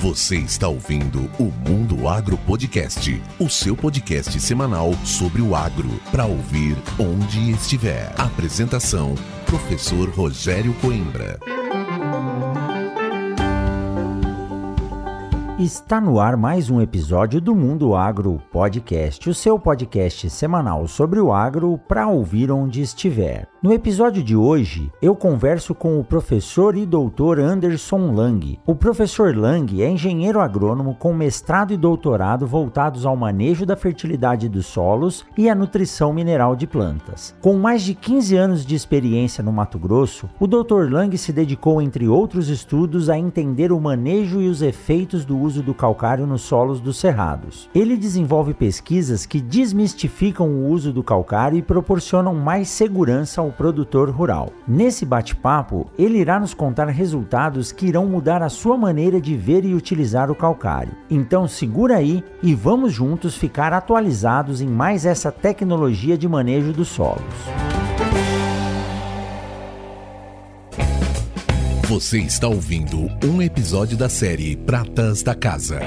Você está ouvindo o Mundo Agro Podcast, o seu podcast semanal sobre o agro, para ouvir onde estiver. Apresentação: Professor Rogério Coimbra. Está no ar mais um episódio do Mundo Agro Podcast, o seu podcast semanal sobre o agro para ouvir onde estiver. No episódio de hoje, eu converso com o professor e doutor Anderson Lang. O professor Lang é engenheiro agrônomo com mestrado e doutorado voltados ao manejo da fertilidade dos solos e à nutrição mineral de plantas. Com mais de 15 anos de experiência no Mato Grosso, o Dr. Lang se dedicou, entre outros estudos, a entender o manejo e os efeitos do uso do calcário nos solos dos cerrados. Ele desenvolve pesquisas que desmistificam o uso do calcário e proporcionam mais segurança ao ao produtor rural. Nesse bate-papo, ele irá nos contar resultados que irão mudar a sua maneira de ver e utilizar o calcário. Então segura aí e vamos juntos ficar atualizados em mais essa tecnologia de manejo dos solos. Você está ouvindo um episódio da série Pratas da Casa.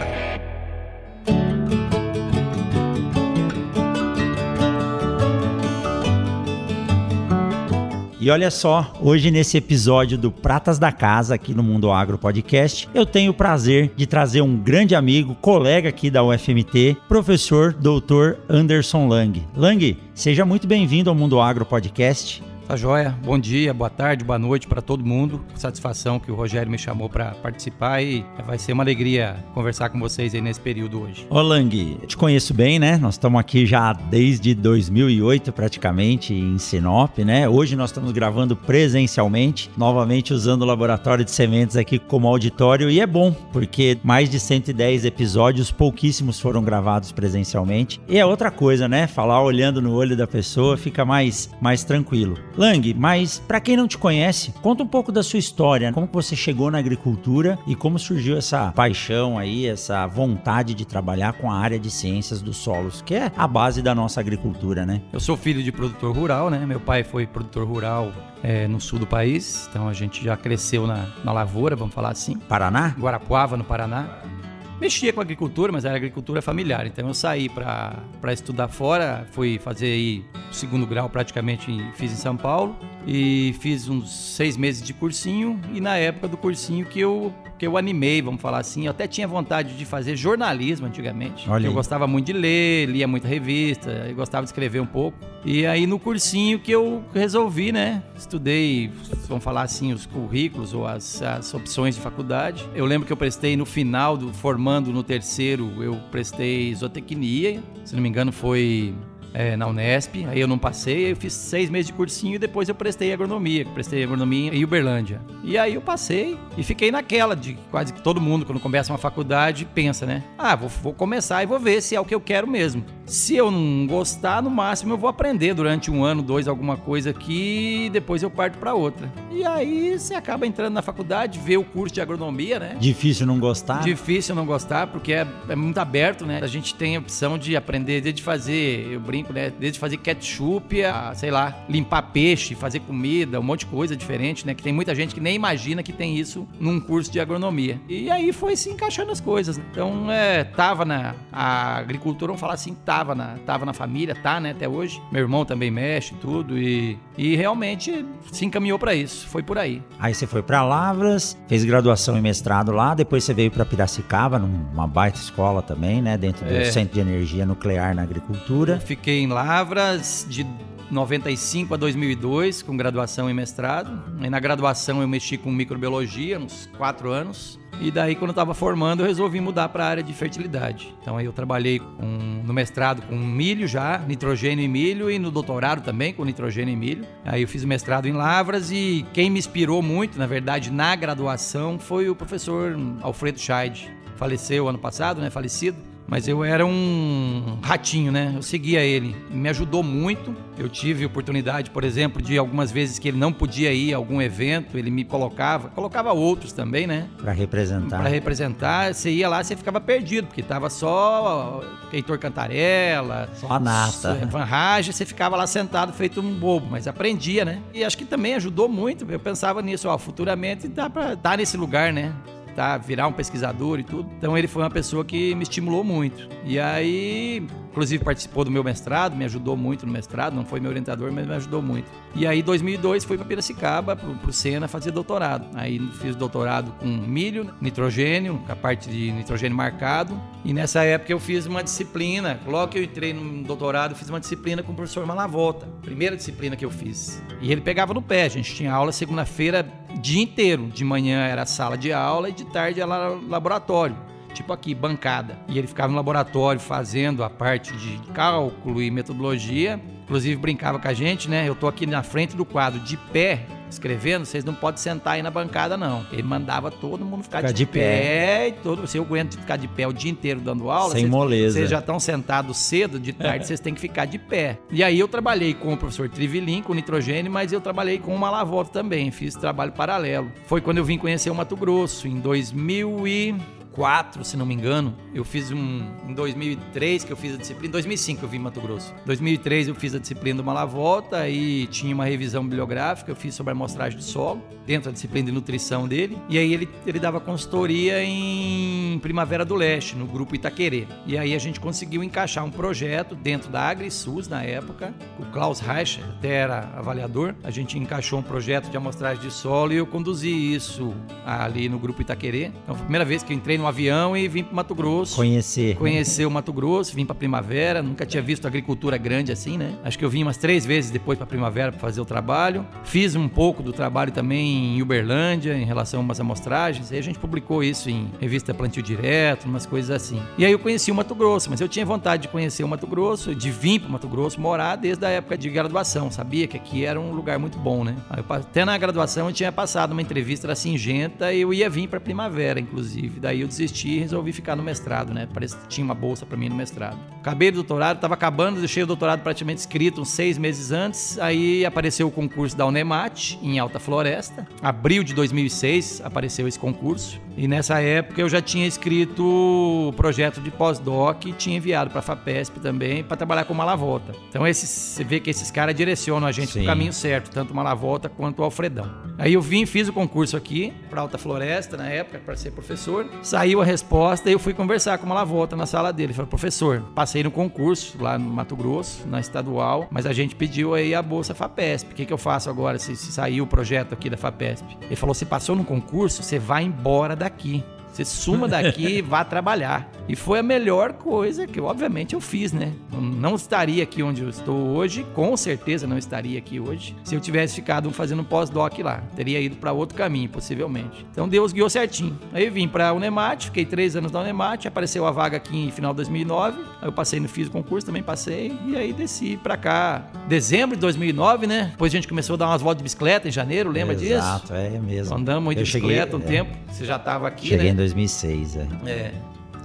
E olha só, hoje nesse episódio do Pratas da Casa, aqui no Mundo Agro Podcast, eu tenho o prazer de trazer um grande amigo, colega aqui da UFMT, professor Dr. Anderson Lang. Lang, seja muito bem-vindo ao Mundo Agro Podcast. Tá joia? Bom dia, boa tarde, boa noite para todo mundo. Satisfação que o Rogério me chamou para participar e vai ser uma alegria conversar com vocês aí nesse período hoje. Ô Lang, te conheço bem, né? Nós estamos aqui já desde 2008 praticamente em Sinop, né? Hoje nós estamos gravando presencialmente, novamente usando o laboratório de sementes aqui como auditório e é bom, porque mais de 110 episódios, pouquíssimos foram gravados presencialmente. E é outra coisa, né? Falar olhando no olho da pessoa fica mais mais tranquilo. Lang, mas para quem não te conhece, conta um pouco da sua história, como você chegou na agricultura e como surgiu essa paixão aí, essa vontade de trabalhar com a área de ciências dos solos, que é a base da nossa agricultura, né? Eu sou filho de produtor rural, né? Meu pai foi produtor rural é, no sul do país, então a gente já cresceu na, na lavoura, vamos falar assim. Paraná? Guarapuava, no Paraná mexia com agricultura, mas era agricultura familiar. Então eu saí para estudar fora, fui fazer aí segundo grau praticamente, fiz em São Paulo e fiz uns seis meses de cursinho e na época do cursinho que eu que eu animei, vamos falar assim, eu até tinha vontade de fazer jornalismo antigamente. Olha eu gostava muito de ler, lia muita revista, eu gostava de escrever um pouco. E aí no cursinho que eu resolvi, né, estudei, vamos falar assim, os currículos ou as, as opções de faculdade. Eu lembro que eu prestei no final do formando no terceiro, eu prestei zootecnia, se não me engano foi é, na Unesp, aí eu não passei, eu fiz seis meses de cursinho e depois eu prestei agronomia, prestei agronomia em Uberlândia. E aí eu passei e fiquei naquela de quase que todo mundo, quando começa uma faculdade, pensa, né? Ah, vou, vou começar e vou ver se é o que eu quero mesmo. Se eu não gostar, no máximo eu vou aprender durante um ano, dois, alguma coisa aqui e depois eu parto para outra. E aí você acaba entrando na faculdade, vê o curso de agronomia, né? Difícil não gostar? Difícil não gostar, porque é, é muito aberto, né? A gente tem a opção de aprender desde fazer, eu brinco, né? Desde fazer ketchup a, sei lá, limpar peixe, fazer comida, um monte de coisa diferente, né? Que tem muita gente que nem imagina que tem isso num curso de agronomia. E aí foi se encaixando as coisas. Né? Então, é, tava na agricultura, vamos falar assim, tava na, tava na família, tá, né? Até hoje. Meu irmão também mexe tudo e, e realmente se encaminhou para isso. Foi por aí. Aí você foi para Lavras, fez graduação e mestrado lá, depois você veio para Piracicaba, numa baita escola também, né? Dentro do é. Centro de Energia Nuclear na Agricultura. Eu fiquei em Lavras de 95 a 2002, com graduação e mestrado. E na graduação eu mexi com microbiologia, uns quatro anos. E daí, quando eu estava formando, eu resolvi mudar para a área de fertilidade. Então, aí eu trabalhei com, no mestrado com milho já, nitrogênio e milho, e no doutorado também com nitrogênio e milho. Aí eu fiz mestrado em lavras e quem me inspirou muito, na verdade, na graduação, foi o professor Alfredo Scheid. Faleceu ano passado, né? Falecido. Mas eu era um ratinho, né? Eu seguia ele. Me ajudou muito. Eu tive oportunidade, por exemplo, de algumas vezes que ele não podia ir a algum evento, ele me colocava, colocava outros também, né? Para representar. Para representar. Você ia lá, você ficava perdido, porque tava só Heitor Cantarela, só a nata. Van Rage, você ficava lá sentado feito um bobo, mas aprendia, né? E acho que também ajudou muito. Eu pensava nisso, ó, futuramente dá para estar tá nesse lugar, né? Tentar virar um pesquisador e tudo. Então ele foi uma pessoa que me estimulou muito. E aí, inclusive participou do meu mestrado, me ajudou muito no mestrado, não foi meu orientador, mas me ajudou muito. E aí, em 2002, fui para Piracicaba, para o Sena, fazer doutorado. Aí fiz doutorado com milho, nitrogênio, a parte de nitrogênio marcado. E nessa época eu fiz uma disciplina, logo que eu entrei no doutorado, fiz uma disciplina com o professor Malavolta, primeira disciplina que eu fiz. E ele pegava no pé, a gente tinha aula segunda-feira dia inteiro. De manhã era sala de aula e de tarde era laboratório tipo aqui, bancada. E ele ficava no laboratório fazendo a parte de cálculo e metodologia. Inclusive brincava com a gente, né? Eu tô aqui na frente do quadro de pé escrevendo, vocês não podem sentar aí na bancada, não. Ele mandava todo mundo ficar, ficar de, de, pé. pé. e todo, se eu aguento ficar de pé o dia inteiro dando aula, sem vocês, moleza. Vocês já estão sentados cedo, de tarde, vocês têm que ficar de pé. E aí eu trabalhei com o professor Trivilin, com nitrogênio, mas eu trabalhei com uma lavota também, fiz trabalho paralelo. Foi quando eu vim conhecer o Mato Grosso, em 2000 e 2004, se não me engano. Eu fiz um em 2003 que eu fiz a disciplina, em 2005 eu vim em Mato Grosso. Em 2003 eu fiz a disciplina do Malavolta e tinha uma revisão bibliográfica, eu fiz sobre a amostragem de solo, dentro da disciplina de nutrição dele. E aí ele, ele dava consultoria em Primavera do Leste, no grupo Itaquerê. E aí a gente conseguiu encaixar um projeto dentro da AgriSUS na época. O Klaus Reicher até era avaliador. A gente encaixou um projeto de amostragem de solo e eu conduzi isso ali no grupo Itaquerê. Então foi a primeira vez que eu entrei no avião e vim para Mato Grosso. Conhecer. Conhecer o Mato Grosso, vim para Primavera. Nunca tinha visto agricultura grande assim, né? Acho que eu vim umas três vezes depois para Primavera para fazer o trabalho. Fiz um pouco do trabalho também em Uberlândia, em relação a umas amostragens. Aí a gente publicou isso em revista Plantio Direto, umas coisas assim. E aí eu conheci o Mato Grosso, mas eu tinha vontade de conhecer o Mato Grosso, de vir para o Mato Grosso, morar desde a época de graduação. Sabia que aqui era um lugar muito bom, né? até na graduação eu tinha passado uma entrevista era Singenta e eu ia vir para Primavera, inclusive. Daí eu desisti e resolvi ficar no mestrado, né? Parece que tinha uma bolsa para mim no mestrado. Acabei o doutorado, estava acabando, deixei o doutorado praticamente escrito uns seis meses antes. Aí apareceu o concurso da Unemat, em Alta Floresta. Abril de 2006 apareceu esse concurso. E nessa época eu já tinha escrito o projeto de pós-doc e tinha enviado para a FAPESP também para trabalhar com Malavolta. Então esses, você vê que esses caras direcionam a gente para o caminho certo, tanto Malavolta quanto o Alfredão. Aí eu vim, fiz o concurso aqui para Alta Floresta na época para ser professor. Saiu a resposta e eu fui conversar com Malavolta na sala dele. Ele falou: "Professor, passei no concurso lá no Mato Grosso, na estadual, mas a gente pediu aí a bolsa FAPESP. O que, que eu faço agora se, se sair o projeto aqui da FAPESP?" Ele falou: "Se passou no concurso, você vai embora daqui. Você suma daqui e vá trabalhar. E foi a melhor coisa que, obviamente, eu fiz, né? Eu não estaria aqui onde eu estou hoje, com certeza não estaria aqui hoje, se eu tivesse ficado fazendo pós-doc lá. Teria ido para outro caminho, possivelmente. Então Deus guiou certinho. Aí eu vim para a Unemat, fiquei três anos na Unemat, apareceu a vaga aqui em final de 2009. Aí eu passei no fiz o concurso, também passei, e aí desci para cá. Dezembro de 2009, né? Depois a gente começou a dar umas voltas de bicicleta em janeiro, lembra Exato, disso? Exato, é mesmo. Andamos de bicicleta cheguei, um é. tempo. Você já estava aqui, cheguei né? Em 2006, é. É.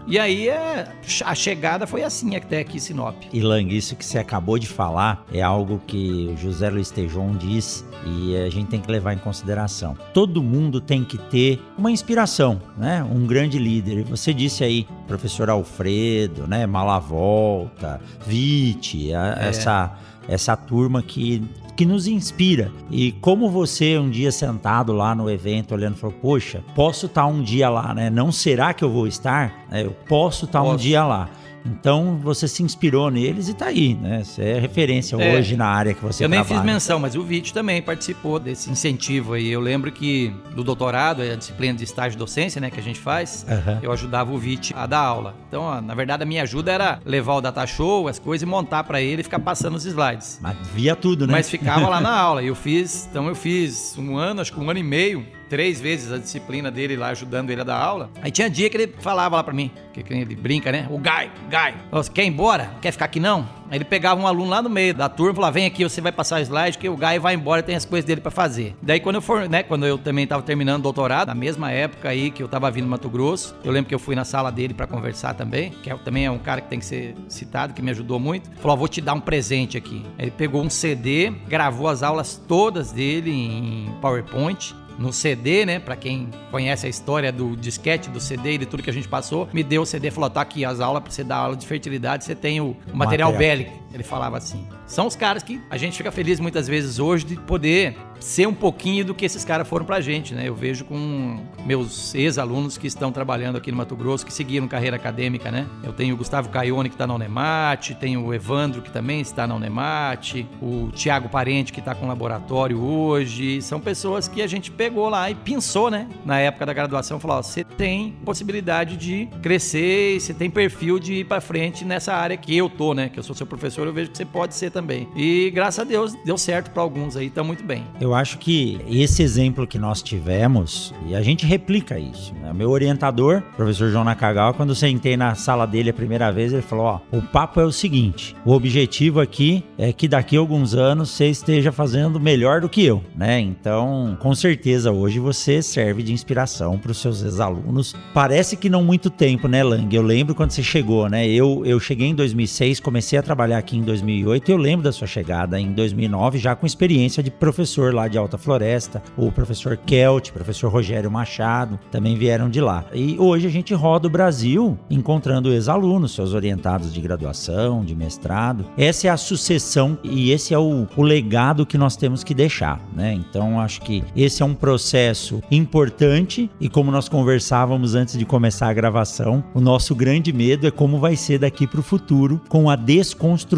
E aí é, a chegada foi assim até aqui Sinop. E Lang, isso que você acabou de falar é algo que o José Luiz Tejon diz e a gente tem que levar em consideração. Todo mundo tem que ter uma inspiração, né? Um grande líder. E você disse aí, professor Alfredo, né? Malavolta, Vite, é. essa essa turma que que nos inspira. E como você um dia sentado lá no evento olhando falou, poxa, posso estar tá um dia lá, né? Não será que eu vou estar? É, eu posso estar tá um dia lá. Então você se inspirou neles e tá aí, né? Você é referência é, hoje na área que você eu trabalha. Eu nem fiz menção, mas o Vit também participou desse incentivo aí. Eu lembro que no doutorado, é a disciplina de estágio docência, né, que a gente faz, uhum. eu ajudava o Vit a dar aula. Então, na verdade, a minha ajuda era levar o data show, as coisas e montar para ele e ficar passando os slides. Mas via tudo, né? Mas ficava lá na aula. E eu fiz, então eu fiz um ano, acho que um ano e meio três vezes a disciplina dele lá, ajudando ele a dar aula. Aí tinha dia que ele falava lá pra mim, que, ele brinca, né? O Guy, Guy, você quer ir embora? Quer ficar aqui não? Aí ele pegava um aluno lá no meio da turma e falava: vem aqui, você vai passar o slide, que o Guy vai embora tem as coisas dele para fazer. Daí quando eu for, né, quando eu também tava terminando o doutorado, na mesma época aí que eu tava vindo no Mato Grosso, eu lembro que eu fui na sala dele para conversar também, que é, também é um cara que tem que ser citado, que me ajudou muito. Falou: vou te dar um presente aqui. Aí ele pegou um CD, gravou as aulas todas dele em PowerPoint no CD, né? Para quem conhece a história do disquete, do CD e de tudo que a gente passou, me deu o CD e falou: tá aqui as aulas para você dar aula de fertilidade, você tem o material, material. bélico Ele falava assim. São os caras que a gente fica feliz muitas vezes hoje de poder ser um pouquinho do que esses caras foram pra gente, né? Eu vejo com meus ex-alunos que estão trabalhando aqui no Mato Grosso, que seguiram carreira acadêmica, né? Eu tenho o Gustavo Caione, que está na Unemate, tenho o Evandro, que também está na Unemate, o Tiago Parente, que está com laboratório hoje. São pessoas que a gente pegou lá e pensou, né? Na época da graduação, falou: você tem possibilidade de crescer, você tem perfil de ir para frente nessa área que eu tô, né? Que eu sou seu professor, eu vejo que você pode ser também. E graças a Deus deu certo para alguns aí, tá muito bem. Eu acho que esse exemplo que nós tivemos, e a gente replica isso. Né? Meu orientador, professor João Nakagawa, quando eu sentei na sala dele a primeira vez, ele falou: Ó, o papo é o seguinte: o objetivo aqui é que daqui a alguns anos você esteja fazendo melhor do que eu, né? Então, com certeza hoje você serve de inspiração para os seus ex-alunos. Parece que não muito tempo, né, Lang? Eu lembro quando você chegou, né? Eu, eu cheguei em 2006, comecei a trabalhar aqui em 2008. Eu lembro da sua chegada em 2009, já com experiência de professor lá de Alta Floresta, o professor Kelt, professor Rogério Machado, também vieram de lá. E hoje a gente roda o Brasil encontrando ex-alunos, seus orientados de graduação, de mestrado. Essa é a sucessão e esse é o, o legado que nós temos que deixar, né? Então acho que esse é um processo importante e como nós conversávamos antes de começar a gravação, o nosso grande medo é como vai ser daqui para o futuro com a desconstrução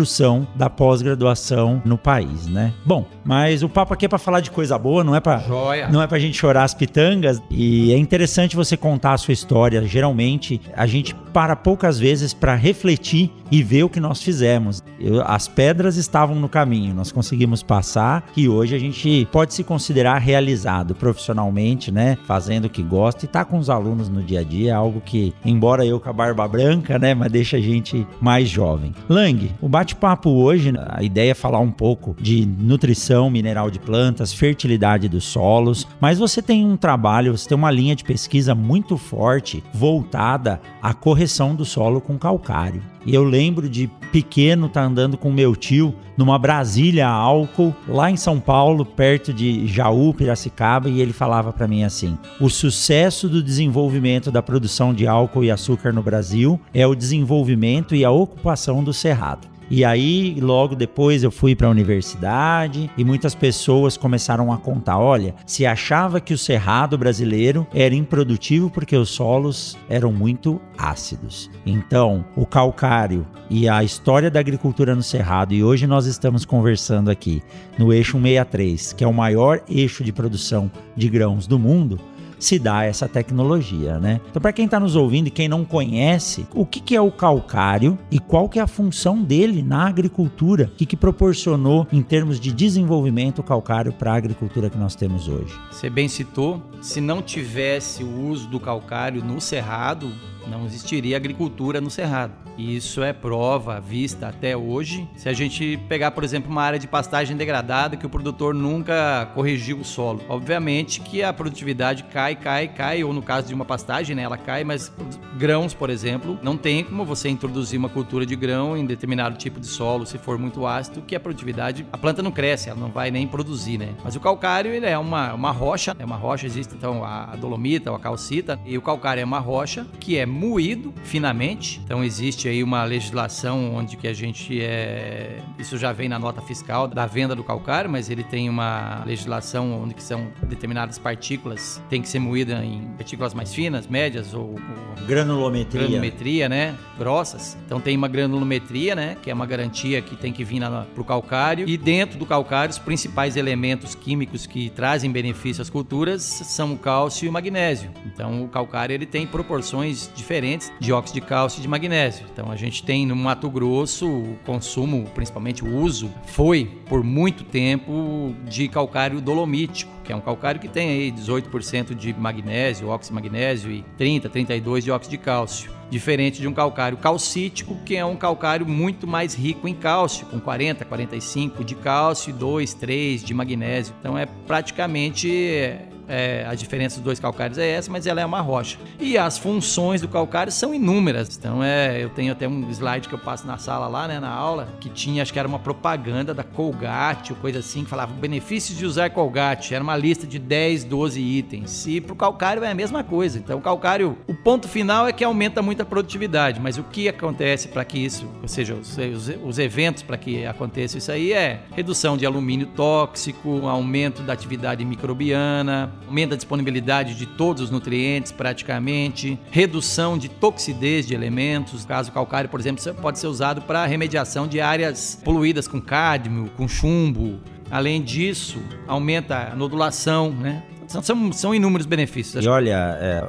da pós-graduação no país, né? Bom, mas o papo aqui é para falar de coisa boa, não é para não é para a gente chorar as pitangas e é interessante você contar a sua história. Geralmente a gente para poucas vezes para refletir e ver o que nós fizemos. Eu, as pedras estavam no caminho, nós conseguimos passar e hoje a gente pode se considerar realizado profissionalmente, né? Fazendo o que gosta e tá com os alunos no dia a dia, algo que, embora eu com a barba branca, né? Mas deixa a gente mais jovem. Lang, o bate-papo hoje, a ideia é falar um pouco de nutrição mineral de plantas, fertilidade dos solos, mas você tem um trabalho, você tem uma linha de pesquisa muito forte voltada à correção do solo com calcário. E eu lembro de pequeno estar tá andando com meu tio numa Brasília álcool, lá em São Paulo, perto de Jaú, Piracicaba, e ele falava para mim assim: o sucesso do desenvolvimento da produção de álcool e açúcar no Brasil é o desenvolvimento e a ocupação do cerrado. E aí, logo depois, eu fui para a universidade e muitas pessoas começaram a contar: olha, se achava que o cerrado brasileiro era improdutivo porque os solos eram muito ácidos. Então, o calcário e a história da agricultura no cerrado, e hoje nós estamos conversando aqui no eixo 163, que é o maior eixo de produção de grãos do mundo se dá essa tecnologia, né? Então, para quem está nos ouvindo e quem não conhece, o que, que é o calcário e qual que é a função dele na agricultura? O que, que proporcionou em termos de desenvolvimento o calcário para a agricultura que nós temos hoje? Você bem citou, se não tivesse o uso do calcário no cerrado, não existiria agricultura no Cerrado. E isso é prova vista até hoje. Se a gente pegar, por exemplo, uma área de pastagem degradada que o produtor nunca corrigiu o solo, obviamente que a produtividade cai, cai, cai, ou no caso de uma pastagem, né, ela cai, mas grãos, por exemplo, não tem como você introduzir uma cultura de grão em determinado tipo de solo, se for muito ácido, que a produtividade, a planta não cresce, ela não vai nem produzir, né? Mas o calcário, ele é uma, uma rocha, é uma rocha, existe então a dolomita ou a calcita, e o calcário é uma rocha que é moído finamente. Então existe aí uma legislação onde que a gente é, isso já vem na nota fiscal da venda do calcário, mas ele tem uma legislação onde que são determinadas partículas tem que ser moída em partículas mais finas, médias ou, ou granulometria. granulometria, né, grossas. Então tem uma granulometria, né, que é uma garantia que tem que vir para o calcário e dentro do calcário os principais elementos químicos que trazem benefício às culturas são o cálcio e o magnésio. Então o calcário ele tem proporções diferentes de óxido de cálcio e de magnésio. Então a gente tem no Mato Grosso o consumo, principalmente o uso, foi por muito tempo de calcário dolomítico, que é um calcário que tem aí 18% de magnésio, óxido de magnésio e 30, 32 de óxido de cálcio diferente de um calcário calcítico, que é um calcário muito mais rico em cálcio, com 40, 45 de cálcio e 2, 3 de magnésio. Então é praticamente é, a diferença dos dois calcários é essa, mas ela é uma rocha. E as funções do calcário são inúmeras. Então, é, eu tenho até um slide que eu passo na sala lá, né, na aula, que tinha, acho que era uma propaganda da Colgate ou coisa assim, que falava benefícios de usar Colgate. Era uma lista de 10, 12 itens. E para o calcário é a mesma coisa. Então, o calcário, o ponto final é que aumenta muito a produtividade, mas o que acontece para que isso, ou seja, os, os, os eventos para que aconteça isso aí é redução de alumínio tóxico, aumento da atividade microbiana, aumento da disponibilidade de todos os nutrientes praticamente, redução de toxidez de elementos. No caso calcário, por exemplo, pode ser usado para remediação de áreas poluídas com cádmio, com chumbo. Além disso, aumenta a nodulação, né? São, são, inúmeros benefícios. E olha, é,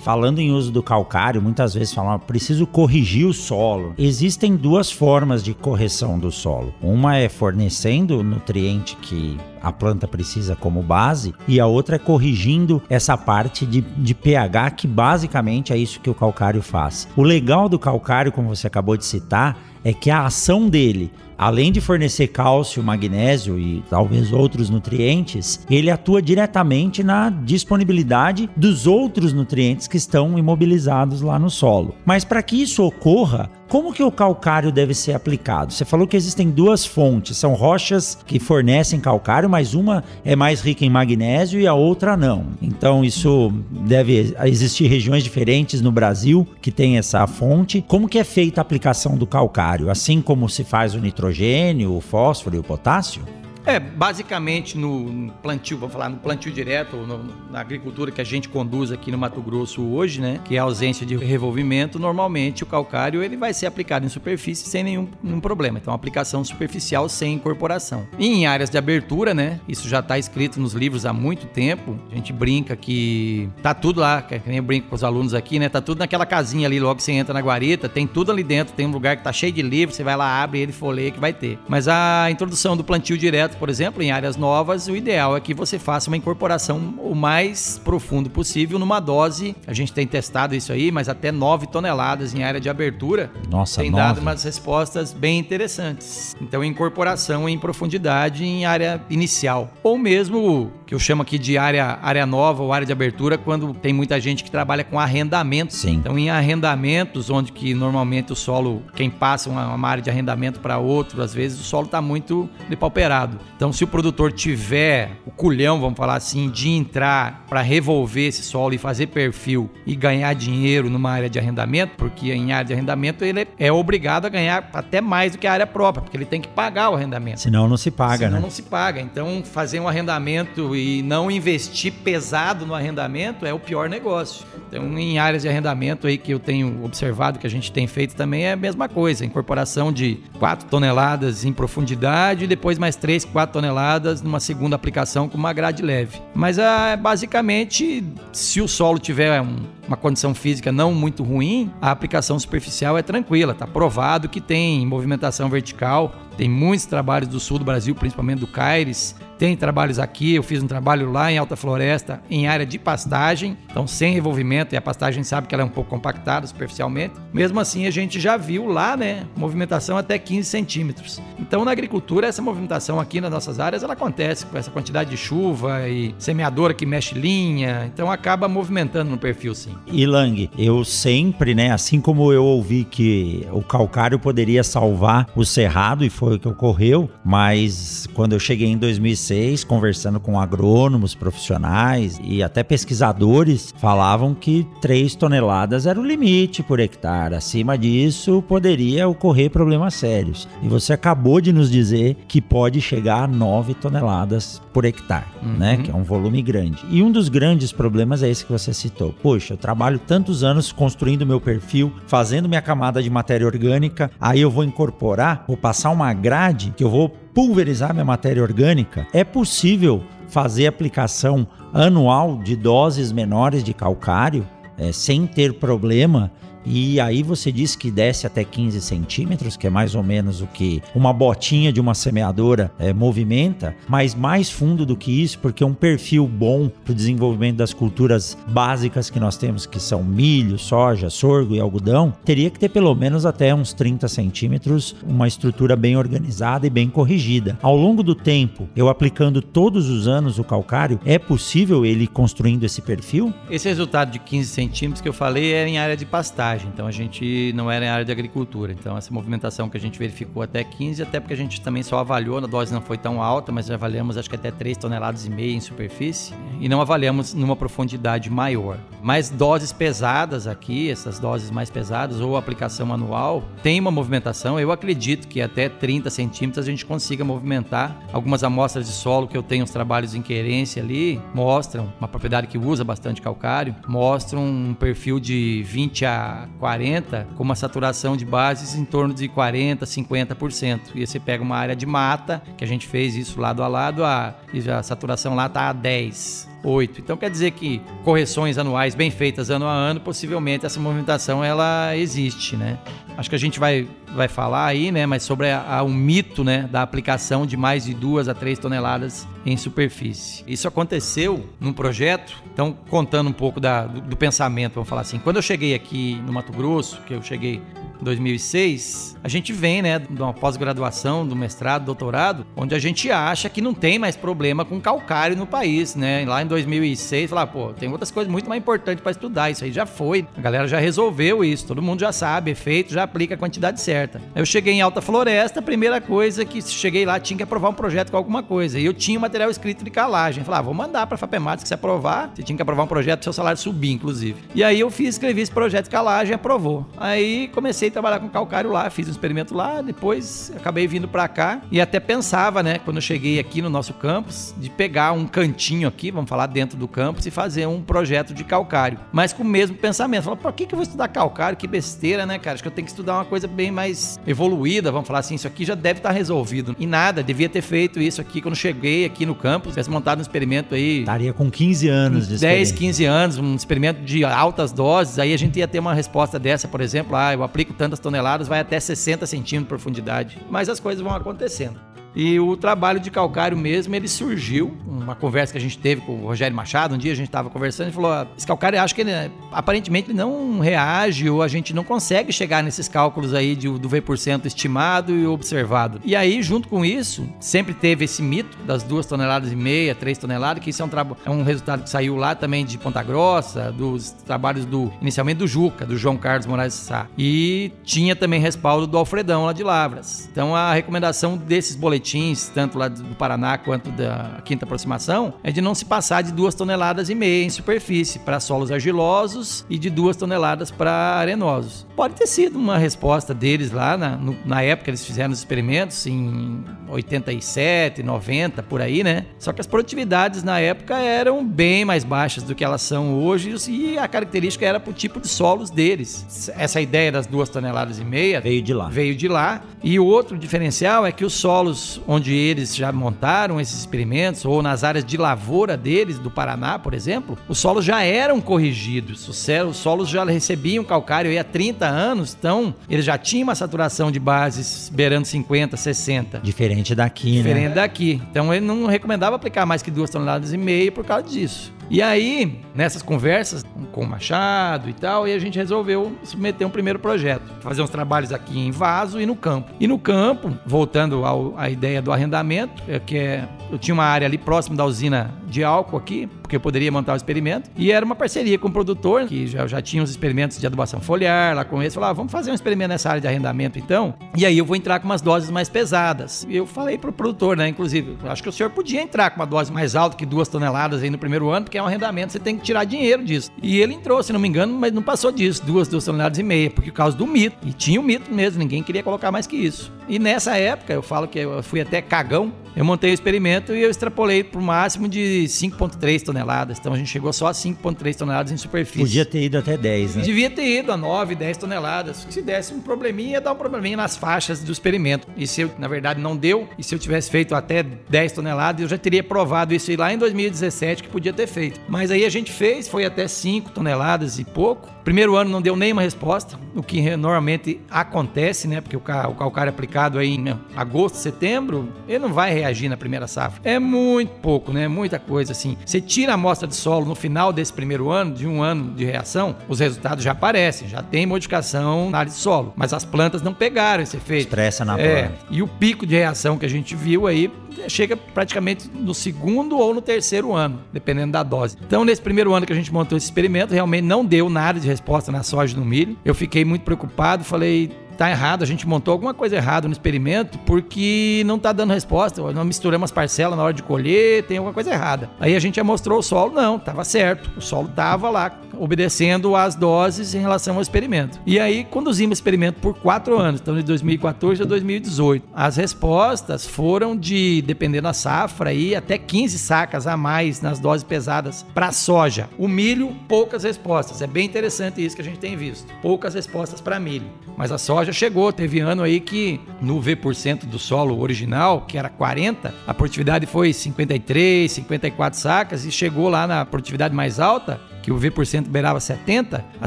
falando em uso do calcário, muitas vezes falam, preciso corrigir o solo. Existem duas formas de correção do solo. Uma é fornecendo o nutriente que a planta precisa como base, e a outra é corrigindo essa parte de, de pH, que basicamente é isso que o calcário faz. O legal do calcário, como você acabou de citar, é que a ação dele além de fornecer cálcio, magnésio e talvez outros nutrientes, ele atua diretamente na disponibilidade dos outros nutrientes que estão imobilizados lá no solo. Mas para que isso ocorra, como que o calcário deve ser aplicado? Você falou que existem duas fontes, são rochas que fornecem calcário, mas uma é mais rica em magnésio e a outra não. Então isso deve existir regiões diferentes no Brasil que tem essa fonte. Como que é feita a aplicação do calcário? Assim como se faz o nitrogênio, o fósforo e o potássio? É, basicamente no plantio, vamos falar no plantio direto, no, na agricultura que a gente conduz aqui no Mato Grosso hoje, né, que é a ausência de revolvimento, normalmente o calcário ele vai ser aplicado em superfície sem nenhum, nenhum problema. Então, aplicação superficial sem incorporação. E em áreas de abertura, né, isso já está escrito nos livros há muito tempo. A gente brinca que tá tudo lá, que nem eu brinco com os alunos aqui, né, tá tudo naquela casinha ali, logo que você entra na guarita, tem tudo ali dentro, tem um lugar que tá cheio de livros, você vai lá, abre ele, folheia que vai ter. Mas a introdução do plantio direto por exemplo, em áreas novas, o ideal é que você faça uma incorporação o mais profundo possível numa dose. A gente tem testado isso aí, mas até 9 toneladas em área de abertura. Nossa, tem 9. dado umas respostas bem interessantes. Então, incorporação em profundidade em área inicial. Ou mesmo, que eu chamo aqui de área, área nova ou área de abertura, quando tem muita gente que trabalha com arrendamento. Sim. Então, em arrendamentos, onde que normalmente o solo, quem passa uma, uma área de arrendamento para outro, às vezes o solo está muito depauperado. Então, se o produtor tiver o culhão, vamos falar assim, de entrar para revolver esse solo e fazer perfil e ganhar dinheiro numa área de arrendamento, porque em área de arrendamento ele é obrigado a ganhar até mais do que a área própria, porque ele tem que pagar o arrendamento. Senão não se paga, Senão né? não se paga. Então, fazer um arrendamento e não investir pesado no arrendamento é o pior negócio. Então, em áreas de arrendamento aí que eu tenho observado, que a gente tem feito também, é a mesma coisa. Incorporação de 4 toneladas em profundidade e depois mais 3, 4 toneladas numa segunda aplicação com uma grade leve. Mas é basicamente, se o solo tiver um, uma condição física não muito ruim, a aplicação superficial é tranquila. Está provado que tem movimentação vertical. Tem muitos trabalhos do sul do Brasil, principalmente do Caires, tem trabalhos aqui, eu fiz um trabalho lá em Alta Floresta, em área de pastagem, então sem revolvimento, e a pastagem sabe que ela é um pouco compactada superficialmente. Mesmo assim, a gente já viu lá, né, movimentação até 15 centímetros. Então, na agricultura, essa movimentação aqui nas nossas áreas, ela acontece com essa quantidade de chuva e semeadora que mexe linha, então acaba movimentando no perfil, sim. E Lang, eu sempre, né, assim como eu ouvi que o calcário poderia salvar o cerrado, e foi o que ocorreu, mas quando eu cheguei em 2006, conversando com agrônomos profissionais e até pesquisadores, falavam que 3 toneladas era o limite por hectare. Acima disso, poderia ocorrer problemas sérios. E você acabou de nos dizer que pode chegar a 9 toneladas por hectare, Uhum. né? Que é um volume grande. E um dos grandes problemas é esse que você citou. Poxa, eu trabalho tantos anos construindo meu perfil, fazendo minha camada de matéria orgânica, aí eu vou incorporar, vou passar uma grade que eu vou pulverizar minha matéria orgânica, é possível fazer aplicação anual de doses menores de calcário é, sem ter problema E aí você disse que desce até 15 centímetros, que é mais ou menos o que uma botinha de uma semeadora é, movimenta, mas mais fundo do que isso, porque um perfil bom para o desenvolvimento das culturas básicas que nós temos, que são milho, soja, sorgo e algodão, teria que ter pelo menos até uns 30 centímetros, uma estrutura bem organizada e bem corrigida. Ao longo do tempo, eu aplicando todos os anos o calcário, é possível ele construindo esse perfil? Esse resultado de 15 centímetros que eu falei era em área de pastagem, então a gente não era em área de agricultura. Então essa movimentação que a gente verificou até 15, até porque a gente também só avaliou, a dose não foi tão alta, mas avaliamos acho que até 3 toneladas e meia em superfície e não avaliamos numa profundidade maior. Mas doses pesadas aqui, essas doses mais pesadas ou aplicação anual, tem uma movimentação. Eu acredito que até 30 centímetros a gente consiga movimentar. Algumas amostras de solo que eu tenho os trabalhos em querência ali mostram uma propriedade que usa bastante calcário, mostram um perfil de 20 a 40 com uma saturação de bases em torno de 40, 50%. E você pega uma área de mata, que a gente fez isso lado a lado, a, a saturação lá está a 10. 8. Então quer dizer que correções anuais bem feitas ano a ano, possivelmente essa movimentação ela existe, né? Acho que a gente vai, vai falar aí, né, mas sobre o mito, né, da aplicação de mais de duas a três toneladas em superfície. Isso aconteceu num projeto, então contando um pouco da, do, do pensamento, vamos falar assim. Quando eu cheguei aqui no Mato Grosso, que eu cheguei 2006, a gente vem, né, de uma pós-graduação, do mestrado, doutorado, onde a gente acha que não tem mais problema com calcário no país, né? Lá em 2006, falar, pô, tem outras coisas muito mais importantes para estudar, isso aí já foi. A galera já resolveu isso, todo mundo já sabe, efeito, já aplica a quantidade certa. Eu cheguei em Alta Floresta, a primeira coisa que cheguei lá tinha que aprovar um projeto com alguma coisa. E eu tinha material escrito de calagem. Falei, ah, vou mandar para a FAPEMATS que se aprovar, você tinha que aprovar um projeto, seu salário subir, inclusive. E aí eu fiz, escrevi esse projeto de calagem, aprovou. Aí comecei a trabalhar com calcário lá, fiz um experimento lá, depois acabei vindo para cá e até pensava, né, quando eu cheguei aqui no nosso campus, de pegar um cantinho aqui, vamos falar dentro do campus e fazer um projeto de calcário, mas com o mesmo pensamento. Falei, por que, que eu vou estudar calcário? Que besteira, né, cara? Acho que eu tenho que estudar uma coisa bem mais evoluída, vamos falar assim, isso aqui já deve estar resolvido. E nada, devia ter feito isso aqui quando cheguei aqui no campus, tivesse montado um experimento aí. Estaria com 15 anos de 10, 15 anos, um experimento de altas doses, aí a gente ia ter uma resposta dessa, por exemplo, ah, eu aplico tantas toneladas, vai até 60 centímetros de profundidade. Mas as coisas vão acontecendo. E o trabalho de calcário mesmo, ele surgiu, uma conversa que a gente teve com o Rogério Machado, um dia a gente estava conversando e falou, ah, esse calcário, acho que ele, aparentemente, ele não reage ou a gente não consegue chegar nesses cálculos aí de, do V% estimado e observado. E aí, junto com isso, sempre teve esse mito das duas toneladas e meia, três toneladas, que isso é um, é um resultado que saiu lá também de Ponta Grossa, dos trabalhos do, inicialmente do Juca, do João Carlos Moraes Sá. E tinha também respaldo do Alfredão lá de Lavras. Então a recomendação desses boletins boletins, tanto lá do Paraná quanto da quinta aproximação, é de não se passar de duas toneladas e meia em superfície para solos argilosos e de duas toneladas para arenosos. Pode ter sido uma resposta deles lá na, no, na época eles fizeram os experimentos em 87, 90 por aí, né? Só que as produtividades na época eram bem mais baixas do que elas são hoje e a característica era para o tipo de solos deles. Essa ideia das duas toneladas e meia veio de lá. Veio de lá. E o outro diferencial é que os solos onde eles já montaram esses experimentos, ou nas áreas de lavoura deles, do Paraná, por exemplo, os solos já eram corrigidos. Os solos já recebiam calcário há 30 anos, então eles já tinham uma saturação de bases beirando 50, 60. Diferente daqui, Diferente né? Diferente daqui. Então ele não recomendava aplicar mais que duas toneladas e meia por causa disso. E aí, nessas conversas com o Machado e tal, e a gente resolveu submeter um primeiro projeto, fazer uns trabalhos aqui em vaso e no campo. E no campo, voltando ao, à ideia do arrendamento, é que é, eu tinha uma área ali próximo da usina de álcool aqui, porque eu poderia montar o experimento, e era uma parceria com o produtor, que já, já tinha os experimentos de adubação foliar lá com esse, falava, ah, vamos fazer um experimento nessa área de arrendamento então, e aí eu vou entrar com umas doses mais pesadas. E eu falei pro produtor, né, inclusive, acho que o senhor podia entrar com uma dose mais alta que duas toneladas aí no primeiro ano, porque é um arrendamento, você tem que tirar dinheiro disso. E ele entrou, se não me engano, mas não passou disso, duas, duas toneladas e meia, porque por causa do mito. E tinha o um mito mesmo, ninguém queria colocar mais que isso. E nessa época, eu falo que eu fui até cagão, Eu montei o experimento e eu extrapolei para o máximo de 5,3 toneladas. Então a gente chegou só a 5,3 toneladas em superfície. Podia ter ido até 10, né? Devia ter ido a 9, 10 toneladas. Se desse um probleminha, ia dar um probleminha nas faixas do experimento. E se eu, na verdade, não deu, e se eu tivesse feito até 10 toneladas, eu já teria provado isso lá em 2017 que podia ter feito. Mas aí a gente fez, foi até 5 toneladas e pouco. Primeiro ano não deu nenhuma resposta, o que normalmente acontece, né? Porque o, o calcário aplicado aí em agosto, setembro, ele não vai reagir na primeira safra. É muito pouco, né? Muita coisa assim. Você tira a amostra de solo no final desse primeiro ano, de um ano de reação, os resultados já aparecem, já tem modificação na área de solo. Mas as plantas não pegaram esse efeito. Expressa na é, planta. E o pico de reação que a gente viu aí chega praticamente no segundo ou no terceiro ano, dependendo da dose. Então, nesse primeiro ano que a gente montou esse experimento, realmente não deu nada de resposta na soja e no milho. Eu fiquei muito preocupado, falei, tá errado, a gente montou alguma coisa errada no experimento porque não tá dando resposta, nós misturamos as parcelas na hora de colher, tem alguma coisa errada. Aí a gente já mostrou o solo, não, tava certo, o solo tava lá, obedecendo às doses em relação ao experimento. E aí conduzimos o experimento por quatro anos, então de 2014 a 2018. As respostas foram de, dependendo da safra, aí, até 15 sacas a mais nas doses pesadas para soja. O milho, poucas respostas. É bem interessante isso que a gente tem visto. Poucas respostas para milho. Mas a soja chegou. Teve ano aí que no V% do solo original, que era 40, a produtividade foi 53, 54 sacas e chegou lá na produtividade mais alta, que o V% beirava 70, a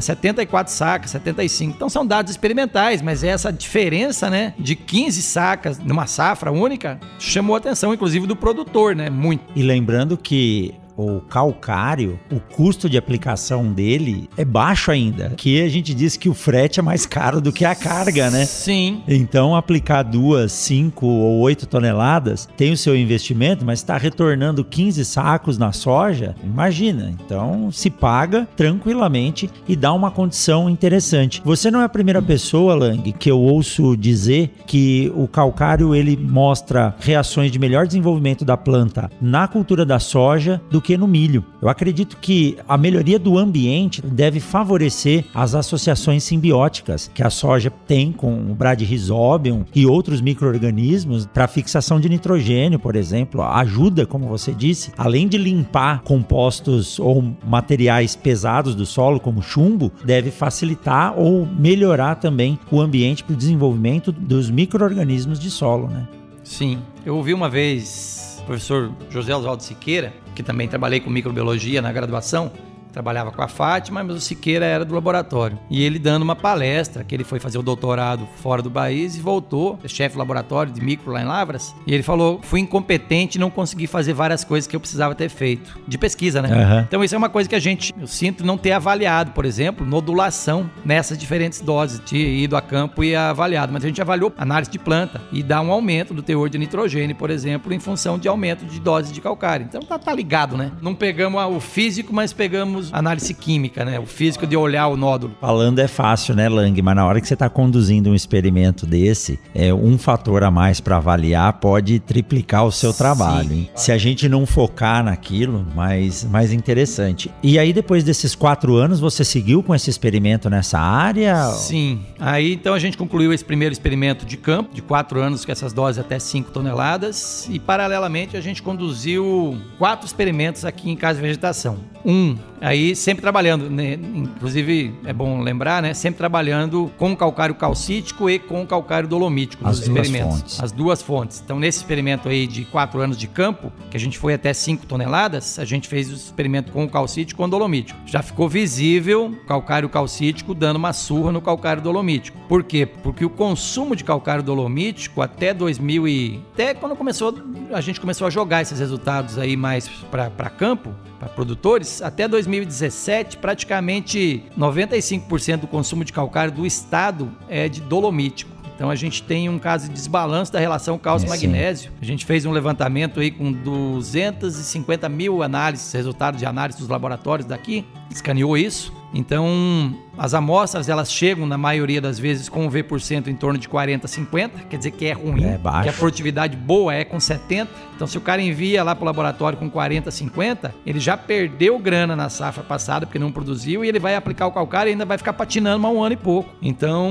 74 sacas, 75. Então são dados experimentais, mas essa diferença, né, de 15 sacas numa safra única chamou a atenção, inclusive, do produtor, né, muito. E lembrando que o calcário, o custo de aplicação dele é baixo ainda. Que a gente diz que o frete é mais caro do que a carga, né? Sim. Então, aplicar duas, cinco ou oito toneladas tem o seu investimento, mas está retornando 15 sacos na soja, imagina. Então, se paga tranquilamente e dá uma condição interessante. Você não é a primeira pessoa, Lang, que eu ouço dizer que o calcário ele mostra reações de melhor desenvolvimento da planta na cultura da soja do que no milho. Eu acredito que a melhoria do ambiente deve favorecer as associações simbióticas que a soja tem com o Bradyrhizobium e outros micro-organismos para fixação de nitrogênio, por exemplo. Ajuda, como você disse, além de limpar compostos ou materiais pesados do solo, como chumbo, deve facilitar ou melhorar também o ambiente para o desenvolvimento dos micro-organismos de solo, né? Sim. Eu ouvi uma vez professor José Oswaldo Siqueira, que também trabalhei com microbiologia na graduação, trabalhava com a Fátima, mas o Siqueira era do laboratório. E ele dando uma palestra, que ele foi fazer o doutorado fora do país e voltou, é chefe do laboratório de micro lá em Lavras, e ele falou: fui incompetente e não consegui fazer várias coisas que eu precisava ter feito. De pesquisa, né? Uhum. Então isso é uma coisa que a gente, eu sinto não ter avaliado, por exemplo, nodulação nessas diferentes doses, de ido a campo e avaliado. Mas a gente avaliou análise de planta e dá um aumento do teor de nitrogênio, por exemplo, em função de aumento de doses de calcário. Então tá, tá ligado, né? Não pegamos o físico, mas pegamos análise química, né? O físico de olhar o nódulo. Falando é fácil, né, Lang? Mas na hora que você está conduzindo um experimento desse, é um fator a mais para avaliar pode triplicar o seu trabalho. Hein? Se a gente não focar naquilo, mais, mais interessante. E aí, depois desses quatro anos, você seguiu com esse experimento nessa área? Sim. Aí, então, a gente concluiu esse primeiro experimento de campo, de quatro anos, com essas doses até 5 toneladas. E, paralelamente, a gente conduziu quatro experimentos aqui em Casa de Vegetação. Um Aí sempre trabalhando, né? inclusive é bom lembrar, né? Sempre trabalhando com calcário calcítico e com calcário dolomítico As nos experimentos. Fontes. As duas fontes. Então, nesse experimento aí de quatro anos de campo, que a gente foi até 5 toneladas, a gente fez o experimento com o calcítico e com o dolomítico. Já ficou visível o calcário calcítico dando uma surra no calcário dolomítico. Por quê? Porque o consumo de calcário dolomítico até 2000 e até quando começou a gente começou a jogar esses resultados aí mais para campo, para produtores, até 2017, praticamente 95% do consumo de calcário do estado é de dolomítico. Então a gente tem um caso de desbalanço da relação cálcio-magnésio. A gente fez um levantamento aí com 250 mil análises, resultados de análise dos laboratórios daqui, escaneou isso. Então As amostras elas chegam na maioria das vezes com um V% em torno de 40, 50, quer dizer que é ruim, É baixo. que a produtividade boa é com 70. Então se o cara envia lá para o laboratório com 40, 50, ele já perdeu grana na safra passada porque não produziu e ele vai aplicar o calcário e ainda vai ficar patinando mais um ano e pouco. Então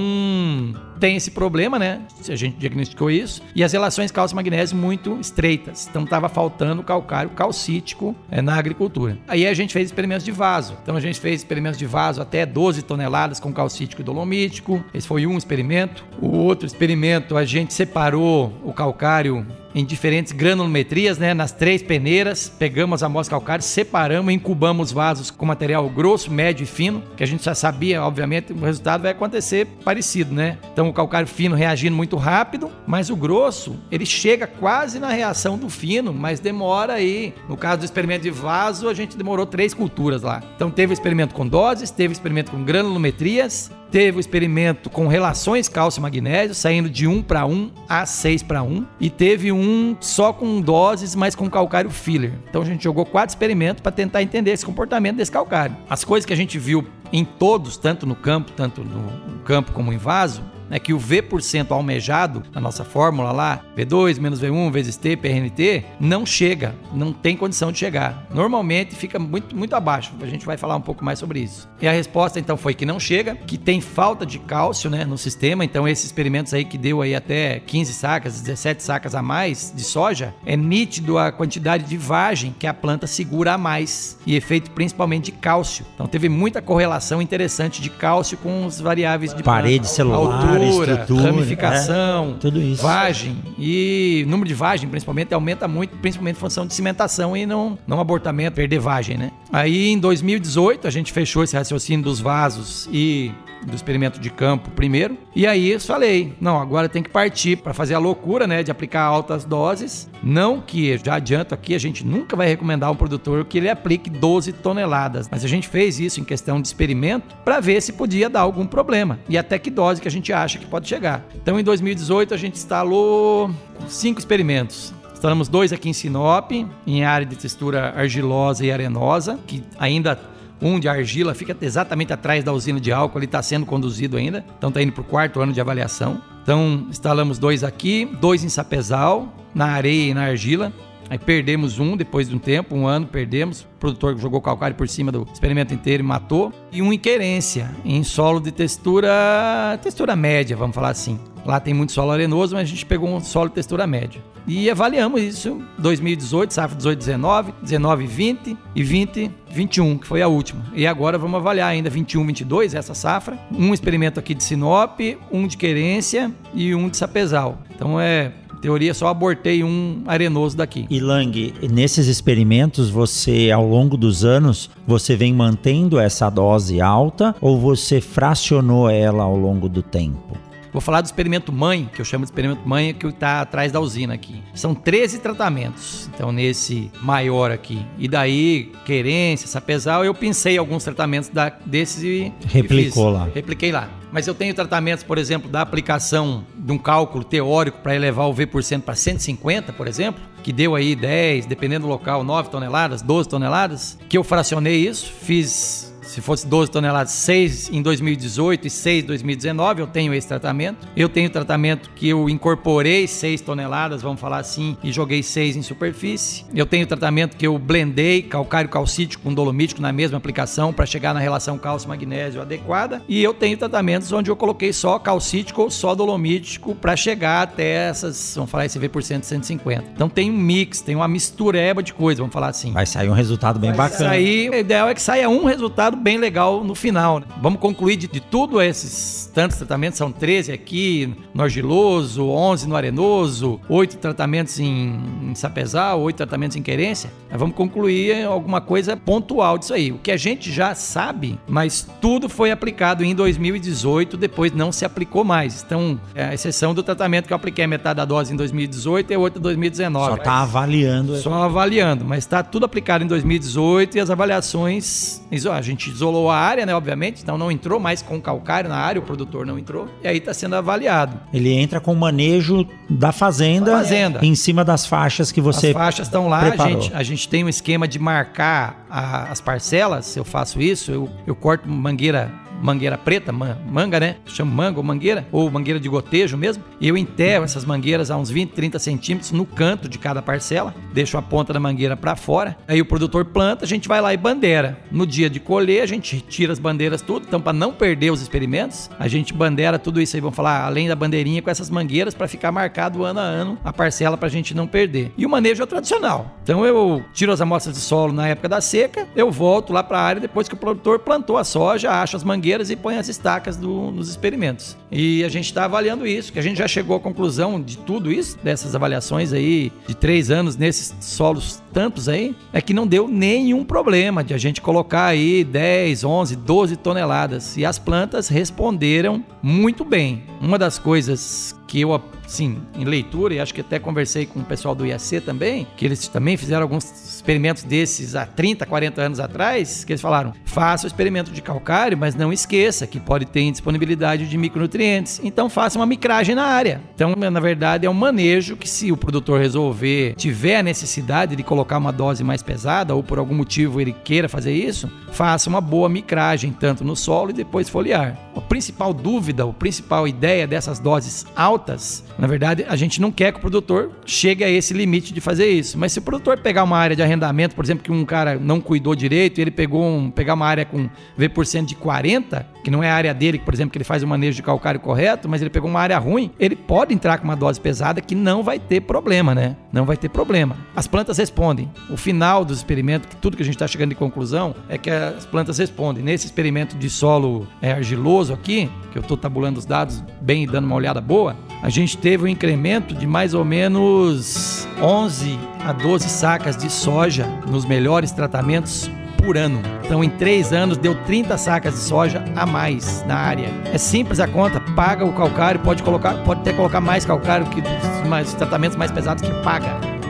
tem esse problema, né? Se a gente diagnosticou isso. E as relações cálcio-magnésio muito estreitas. Então estava faltando calcário calcítico é, na agricultura. Aí a gente fez experimentos de vaso. Então a gente fez experimentos de vaso até 12 toneladas com calcítico e dolomítico. Esse foi um experimento. O outro experimento a gente separou o calcário em diferentes granulometrias, né, nas três peneiras, pegamos as amostras calcárias, separamos, incubamos vasos com material grosso, médio e fino, que a gente já sabia, obviamente, o resultado vai acontecer parecido, né? Então o calcário fino reagindo muito rápido, mas o grosso, ele chega quase na reação do fino, mas demora aí. No caso do experimento de vaso, a gente demorou três culturas lá. Então teve experimento com doses, teve experimento com granulometrias, Teve o experimento com relações cálcio-magnésio, saindo de 1 para 1 a 6 para 1. E teve um só com doses, mas com calcário filler. Então a gente jogou quatro experimentos para tentar entender esse comportamento desse calcário. As coisas que a gente viu em todos, tanto no campo, tanto no campo como em vaso, né, que o V% almejado na nossa fórmula lá, V2 menos V1 vezes T, PRNT, não chega, não tem condição de chegar. Normalmente fica muito, muito abaixo. A gente vai falar um pouco mais sobre isso. E a resposta então foi que não chega, que tem falta de cálcio né, no sistema. Então esses experimentos aí que deu aí até 15 sacas, 17 sacas a mais de soja, é nítido a quantidade de vagem que a planta segura a mais e efeito principalmente de cálcio. Então teve muita correlação interessante de cálcio com os variáveis de Parede planta. celular, altura, estrutura, ramificação, é, vagem. E número de vagem principalmente aumenta muito, principalmente em função de cimentação e não, não abortamento, perder vagem, né? Aí em 2018 a gente fechou esse raciocínio dos vasos e do experimento de campo primeiro. E aí falei, não, agora tem que partir para fazer a loucura, né, de aplicar altas doses. Não que, já adianto aqui, a gente nunca vai recomendar a um produtor que ele aplique 12 toneladas, mas a gente fez isso em questão de experimento para ver se podia dar algum problema e até que dose que a gente acha que pode chegar. Então em 2018 a gente instalou cinco experimentos. Instalamos dois aqui em Sinop, em área de textura argilosa e arenosa, que ainda um de argila fica exatamente atrás da usina de álcool, ele está sendo conduzido ainda, então está indo para o quarto ano de avaliação. Então instalamos dois aqui, dois em sapezal, na areia e na argila. Aí perdemos um depois de um tempo, um ano, perdemos. O produtor jogou calcário por cima do experimento inteiro e matou. E um em querência, em solo de textura, textura média, vamos falar assim. Lá tem muito solo arenoso, mas a gente pegou um solo de textura média. E avaliamos isso 2018, safra 18, 19, 19, 20 e 20, 21, que foi a última. E agora vamos avaliar ainda 21, 22, essa safra. Um experimento aqui de Sinop, um de querência e um de sapezal. Então é teoria, só abortei um arenoso daqui. E Lang, nesses experimentos, você, ao longo dos anos, você vem mantendo essa dose alta ou você fracionou ela ao longo do tempo? Vou falar do experimento mãe, que eu chamo de experimento mãe, que está atrás da usina aqui. São 13 tratamentos, então nesse maior aqui. E daí, querência, sapezal, eu pensei alguns tratamentos da, desses e Replicou e lá. Repliquei lá. Mas eu tenho tratamentos, por exemplo, da aplicação de um cálculo teórico para elevar o V% para 150, por exemplo, que deu aí 10, dependendo do local, 9 toneladas, 12 toneladas, que eu fracionei isso, fiz se fosse 12 toneladas, 6 em 2018 e 6 em 2019, eu tenho esse tratamento. Eu tenho tratamento que eu incorporei 6 toneladas, vamos falar assim, e joguei 6 em superfície. Eu tenho tratamento que eu blendei calcário calcítico com dolomítico na mesma aplicação para chegar na relação cálcio-magnésio adequada. E eu tenho tratamentos onde eu coloquei só calcítico ou só dolomítico para chegar até essas, vamos falar esse V% de 150. Então tem um mix, tem uma mistureba de coisas, vamos falar assim. Vai sair um resultado bem Vai bacana. sair, o ideal é que saia um resultado bem legal no final. né? Vamos concluir de, de tudo esses tantos tratamentos, são 13 aqui no argiloso, 11 no arenoso, 8 tratamentos em, em sapezal, 8 tratamentos em querência. Nós vamos concluir alguma coisa pontual disso aí. O que a gente já sabe, mas tudo foi aplicado em 2018, depois não se aplicou mais. Então, é a exceção do tratamento que eu apliquei a metade da dose em 2018 e a outra em 2019. Só tá avaliando. Só avaliando, mas está tudo aplicado em 2018 e as avaliações. A gente isolou a área, né? Obviamente, então não entrou mais com calcário na área, o produtor não entrou. E aí está sendo avaliado. Ele entra com o manejo da fazenda, Da fazenda. em cima das faixas que você As faixas estão lá, a gente, a gente tem um esquema de marcar a- as parcelas. Se eu faço isso, eu, eu corto mangueira mangueira preta, manga, né? Chama manga ou mangueira, ou mangueira de gotejo mesmo. E eu enterro essas mangueiras a uns 20, 30 centímetros no canto de cada parcela, deixo a ponta da mangueira para fora. Aí o produtor planta, a gente vai lá e bandeira. No dia de colher, a gente tira as bandeiras tudo, então para não perder os experimentos, a gente bandeira tudo isso aí, vamos falar, além da bandeirinha com essas mangueiras para ficar marcado ano a ano a parcela para a gente não perder. E o manejo é tradicional. Então eu tiro as amostras de solo na época da seca, eu volto lá para a área depois que o produtor plantou a soja, acha as mangueiras e põe as estacas do, nos experimentos. E a gente está avaliando isso, que a gente já chegou à conclusão de tudo isso, dessas avaliações aí de três anos nesses solos tantos aí, é que não deu nenhum problema de a gente colocar aí 10, 11, 12 toneladas. E as plantas responderam muito bem. Uma das coisas que eu sim, em leitura, e acho que até conversei com o pessoal do IAC também, que eles também fizeram alguns experimentos desses há 30, 40 anos atrás, que eles falaram: faça o experimento de calcário, mas não esqueça que pode ter indisponibilidade de micronutrientes. Então faça uma micragem na área. Então, na verdade, é um manejo que, se o produtor resolver, tiver a necessidade de colocar uma dose mais pesada, ou por algum motivo ele queira fazer isso, faça uma boa micragem, tanto no solo e depois foliar. A principal dúvida, a principal ideia dessas doses altas na verdade, a gente não quer que o produtor chegue a esse limite de fazer isso. Mas se o produtor pegar uma área de arrendamento, por exemplo, que um cara não cuidou direito, ele pegou um, pegar uma área com V% de 40, que não é a área dele, por exemplo, que ele faz o manejo de calcário correto, mas ele pegou uma área ruim, ele pode entrar com uma dose pesada que não vai ter problema, né? Não vai ter problema. As plantas respondem. O final dos experimentos, tudo que a gente está chegando de conclusão, é que as plantas respondem. Nesse experimento de solo é, argiloso aqui, que eu estou tabulando os dados bem e dando uma olhada boa, a gente teve um incremento de mais ou menos 11 a 12 sacas de soja nos melhores tratamentos por ano. Então, em três anos, deu 30 sacas de soja a mais na área. É simples a conta, paga o calcário, pode colocar, pode até colocar mais calcário que mais, os tratamentos mais pesados que paga.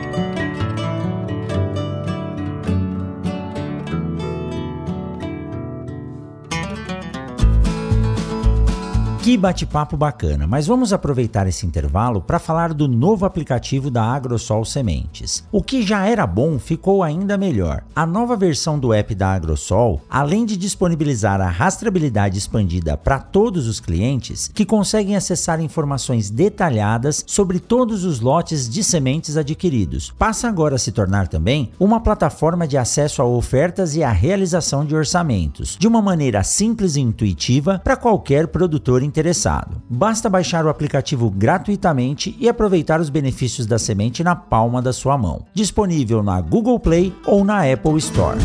Que bate-papo bacana, mas vamos aproveitar esse intervalo para falar do novo aplicativo da Agrosol Sementes. O que já era bom ficou ainda melhor. A nova versão do app da Agrosol, além de disponibilizar a rastreabilidade expandida para todos os clientes, que conseguem acessar informações detalhadas sobre todos os lotes de sementes adquiridos, passa agora a se tornar também uma plataforma de acesso a ofertas e a realização de orçamentos, de uma maneira simples e intuitiva para qualquer produtor interessado. Basta baixar o aplicativo gratuitamente e aproveitar os benefícios da semente na palma da sua mão. Disponível na Google Play ou na Apple Store.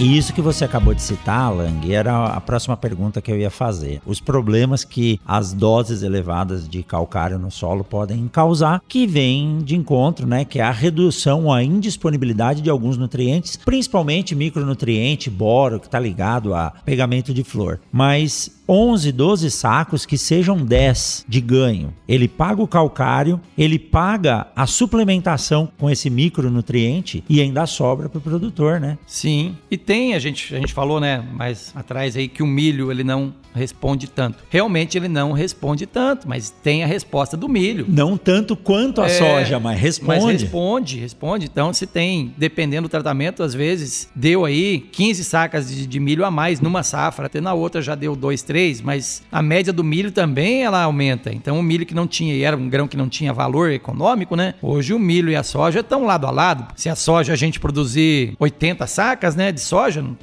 E isso que você acabou de citar, Lang, era a próxima pergunta que eu ia fazer. Os problemas que as doses elevadas de calcário no solo podem causar, que vem de encontro, né, que é a redução, a indisponibilidade de alguns nutrientes, principalmente micronutriente, boro, que está ligado a pegamento de flor. Mas 11, 12 sacos que sejam 10 de ganho. Ele paga o calcário, ele paga a suplementação com esse micronutriente e ainda sobra para o produtor, né? Sim. E tem, a gente, a gente falou, né, mais atrás aí que o milho ele não responde tanto. Realmente ele não responde tanto, mas tem a resposta do milho. Não tanto quanto a é, soja, mas responde. Mas responde, responde. Então, se tem, dependendo do tratamento, às vezes deu aí 15 sacas de, de milho a mais numa safra, até na outra já deu 2, 3 mas a média do milho também ela aumenta. Então o milho que não tinha, e era um grão que não tinha valor econômico, né? Hoje o milho e a soja estão lado a lado. Se a soja a gente produzir 80 sacas, né, de soja,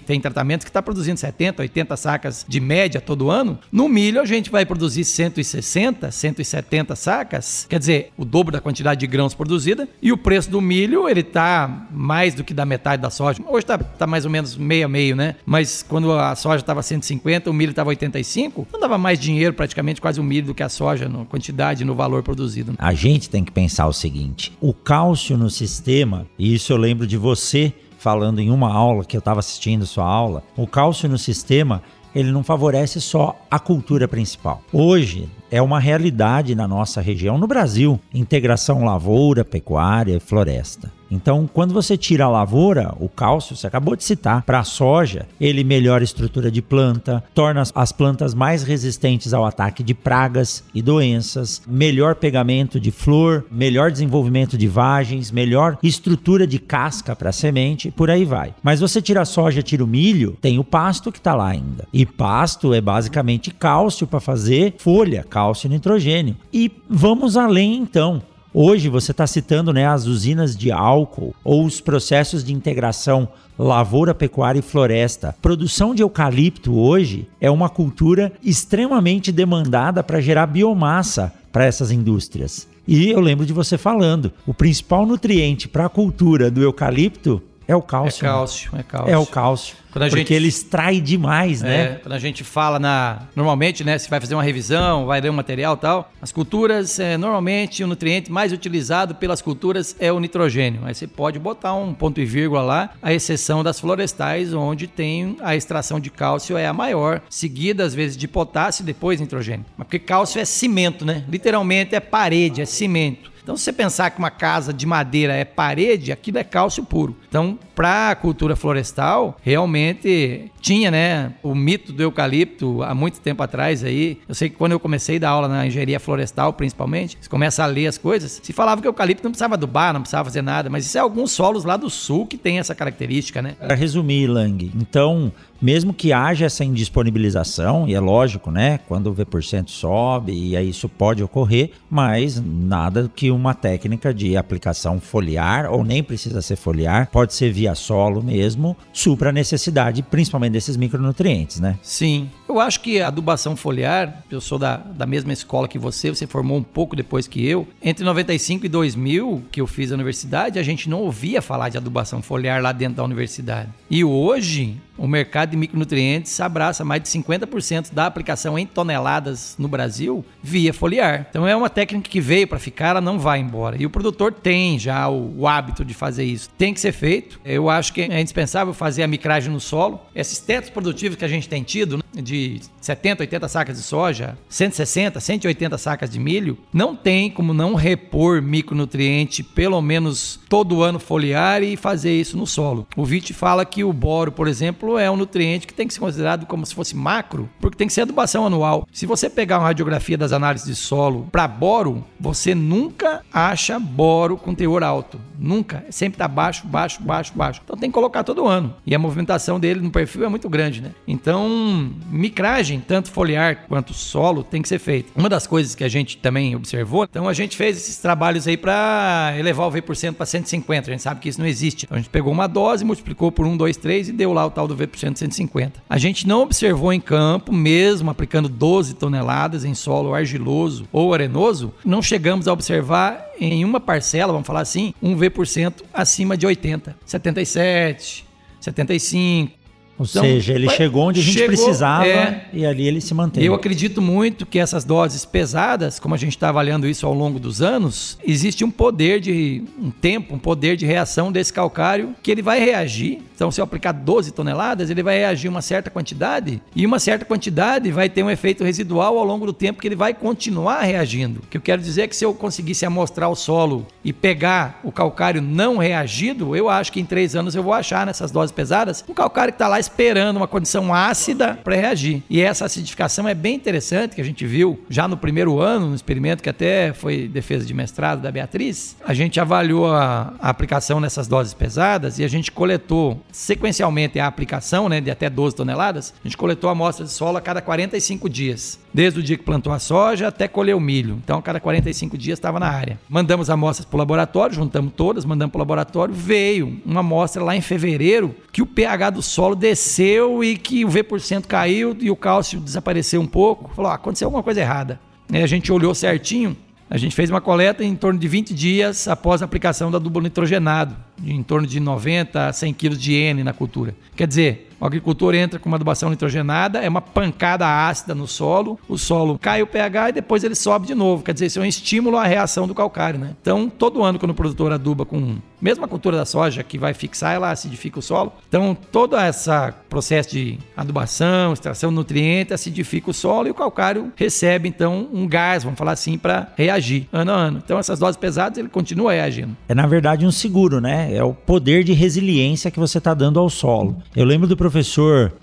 tem tratamentos que está produzindo 70, 80 sacas de média todo ano. No milho a gente vai produzir 160, 170 sacas, quer dizer, o dobro da quantidade de grãos produzida, e o preço do milho ele tá mais do que da metade da soja. Hoje está tá mais ou menos meio a meio, né? Mas quando a soja estava 150, o milho estava 85 2005, não dava mais dinheiro, praticamente quase o milho, do que a soja, na quantidade no valor produzido. A gente tem que pensar o seguinte: o cálcio no sistema, e isso eu lembro de você falando em uma aula que eu estava assistindo sua aula, o cálcio no sistema ele não favorece só a cultura principal. Hoje é uma realidade na nossa região, no Brasil, integração lavoura, pecuária e floresta. Então, quando você tira a lavoura, o cálcio, você acabou de citar, para a soja, ele melhora a estrutura de planta, torna as plantas mais resistentes ao ataque de pragas e doenças, melhor pegamento de flor, melhor desenvolvimento de vagens, melhor estrutura de casca para semente, por aí vai. Mas você tira a soja, tira o milho, tem o pasto que está lá ainda. E pasto é basicamente cálcio para fazer folha, cálcio e nitrogênio. E vamos além então. Hoje você está citando né, as usinas de álcool ou os processos de integração lavoura, pecuária e floresta. Produção de eucalipto hoje é uma cultura extremamente demandada para gerar biomassa para essas indústrias. E eu lembro de você falando, o principal nutriente para a cultura do eucalipto é o cálcio. É cálcio, né? é cálcio. É o cálcio. Quando porque gente, ele extrai demais, né? É, quando a gente fala na. Normalmente, né? Se vai fazer uma revisão, vai ler um material e tal. As culturas, é, normalmente, o nutriente mais utilizado pelas culturas é o nitrogênio. Aí você pode botar um ponto e vírgula lá, a exceção das florestais, onde tem a extração de cálcio é a maior, seguida às vezes de potássio e depois nitrogênio. Mas porque cálcio é cimento, né? Literalmente é parede, é cimento. Então, se você pensar que uma casa de madeira é parede, aquilo é cálcio puro. Então, para a cultura florestal, realmente tinha, né, o mito do eucalipto há muito tempo atrás aí. Eu sei que quando eu comecei a dar aula na engenharia florestal, principalmente, você começa a ler as coisas, se falava que o eucalipto não precisava adubar, não precisava fazer nada, mas isso é alguns solos lá do sul que tem essa característica, né? Para resumir, Lang, então mesmo que haja essa indisponibilização, e é lógico, né? Quando o V% sobe, e aí isso pode ocorrer, mas nada que uma técnica de aplicação foliar, ou nem precisa ser foliar, pode ser via solo mesmo, supra a necessidade, principalmente desses micronutrientes, né? Sim. Eu acho que a adubação foliar, eu sou da, da mesma escola que você, você formou um pouco depois que eu. Entre 95 e 2000, que eu fiz a universidade, a gente não ouvia falar de adubação foliar lá dentro da universidade. E hoje, o mercado de micronutrientes abraça mais de 50% da aplicação em toneladas no Brasil via foliar. Então é uma técnica que veio para ficar, ela não vai embora. E o produtor tem já o, o, hábito de fazer isso. Tem que ser feito. Eu acho que é indispensável fazer a micragem no solo. Esses tetos produtivos que a gente tem tido, né, de 70, 80 sacas de soja, 160, 180 sacas de milho, não tem como não repor micronutriente pelo menos todo ano foliar e fazer isso no solo. O VIT fala que o boro, por exemplo, é um nutriente que tem que ser considerado como se fosse macro, porque tem que ser adubação anual. Se você pegar uma radiografia das análises de solo para boro, você nunca acha boro com teor alto. Nunca. Sempre está baixo, baixo, baixo, baixo. Então tem que colocar todo ano. E a movimentação dele no perfil é muito grande, né? Então, micragem, tanto foliar quanto solo, tem que ser feita. Uma das coisas que a gente também observou, então a gente fez esses trabalhos aí para elevar o V% para 150. A gente sabe que isso não existe. Então a gente pegou uma dose, multiplicou por 1, 2, 3 e deu lá o tal do V% 150. A gente não observou em campo, mesmo aplicando 12 toneladas em solo argiloso ou arenoso, não chegamos a observar em uma parcela, vamos falar assim, um V% acima de 80, 77, 75. Ou então, seja, ele chegou onde a gente chegou, precisava é, e ali ele se mantém. Eu acredito muito que essas doses pesadas, como a gente está avaliando isso ao longo dos anos, existe um poder de um tempo, um poder de reação desse calcário que ele vai reagir. Então, se eu aplicar 12 toneladas, ele vai reagir uma certa quantidade e uma certa quantidade vai ter um efeito residual ao longo do tempo que ele vai continuar reagindo. O que eu quero dizer é que se eu conseguisse amostrar o solo e pegar o calcário não reagido, eu acho que em três anos eu vou achar nessas doses pesadas um calcário que está lá esperando uma condição ácida para reagir. E essa acidificação é bem interessante, que a gente viu já no primeiro ano, no experimento que até foi defesa de mestrado da Beatriz. A gente avaliou a, a aplicação nessas doses pesadas e a gente coletou sequencialmente a aplicação, né, de até 12 toneladas. A gente coletou amostras de solo a cada 45 dias, desde o dia que plantou a soja até colher o milho. Então, a cada 45 dias estava na área. Mandamos amostras para o laboratório, juntamos todas, mandamos para o laboratório. Veio uma amostra lá em fevereiro que o pH do solo desceu desceu e que o V% caiu e o cálcio desapareceu um pouco. Falou, ah, aconteceu alguma coisa errada. Aí a gente olhou certinho, a gente fez uma coleta em torno de 20 dias após a aplicação da adubo nitrogenado, em torno de 90 a 100 quilos de N na cultura. Quer dizer, O agricultor entra com uma adubação nitrogenada, é uma pancada ácida no solo, o solo cai o pH e depois ele sobe de novo. Quer dizer, isso é um estímulo à reação do calcário, né? Então, todo ano quando o produtor aduba com mesmo a cultura da soja que vai fixar, ela acidifica o solo. Então, todo esse processo de adubação, extração de nutrientes, acidifica o solo e o calcário recebe então um gás, vamos falar assim, para reagir ano a ano. Então, essas doses pesadas ele continua reagindo. É na verdade um seguro, né? É o poder de resiliência que você está dando ao solo. Eu lembro do professor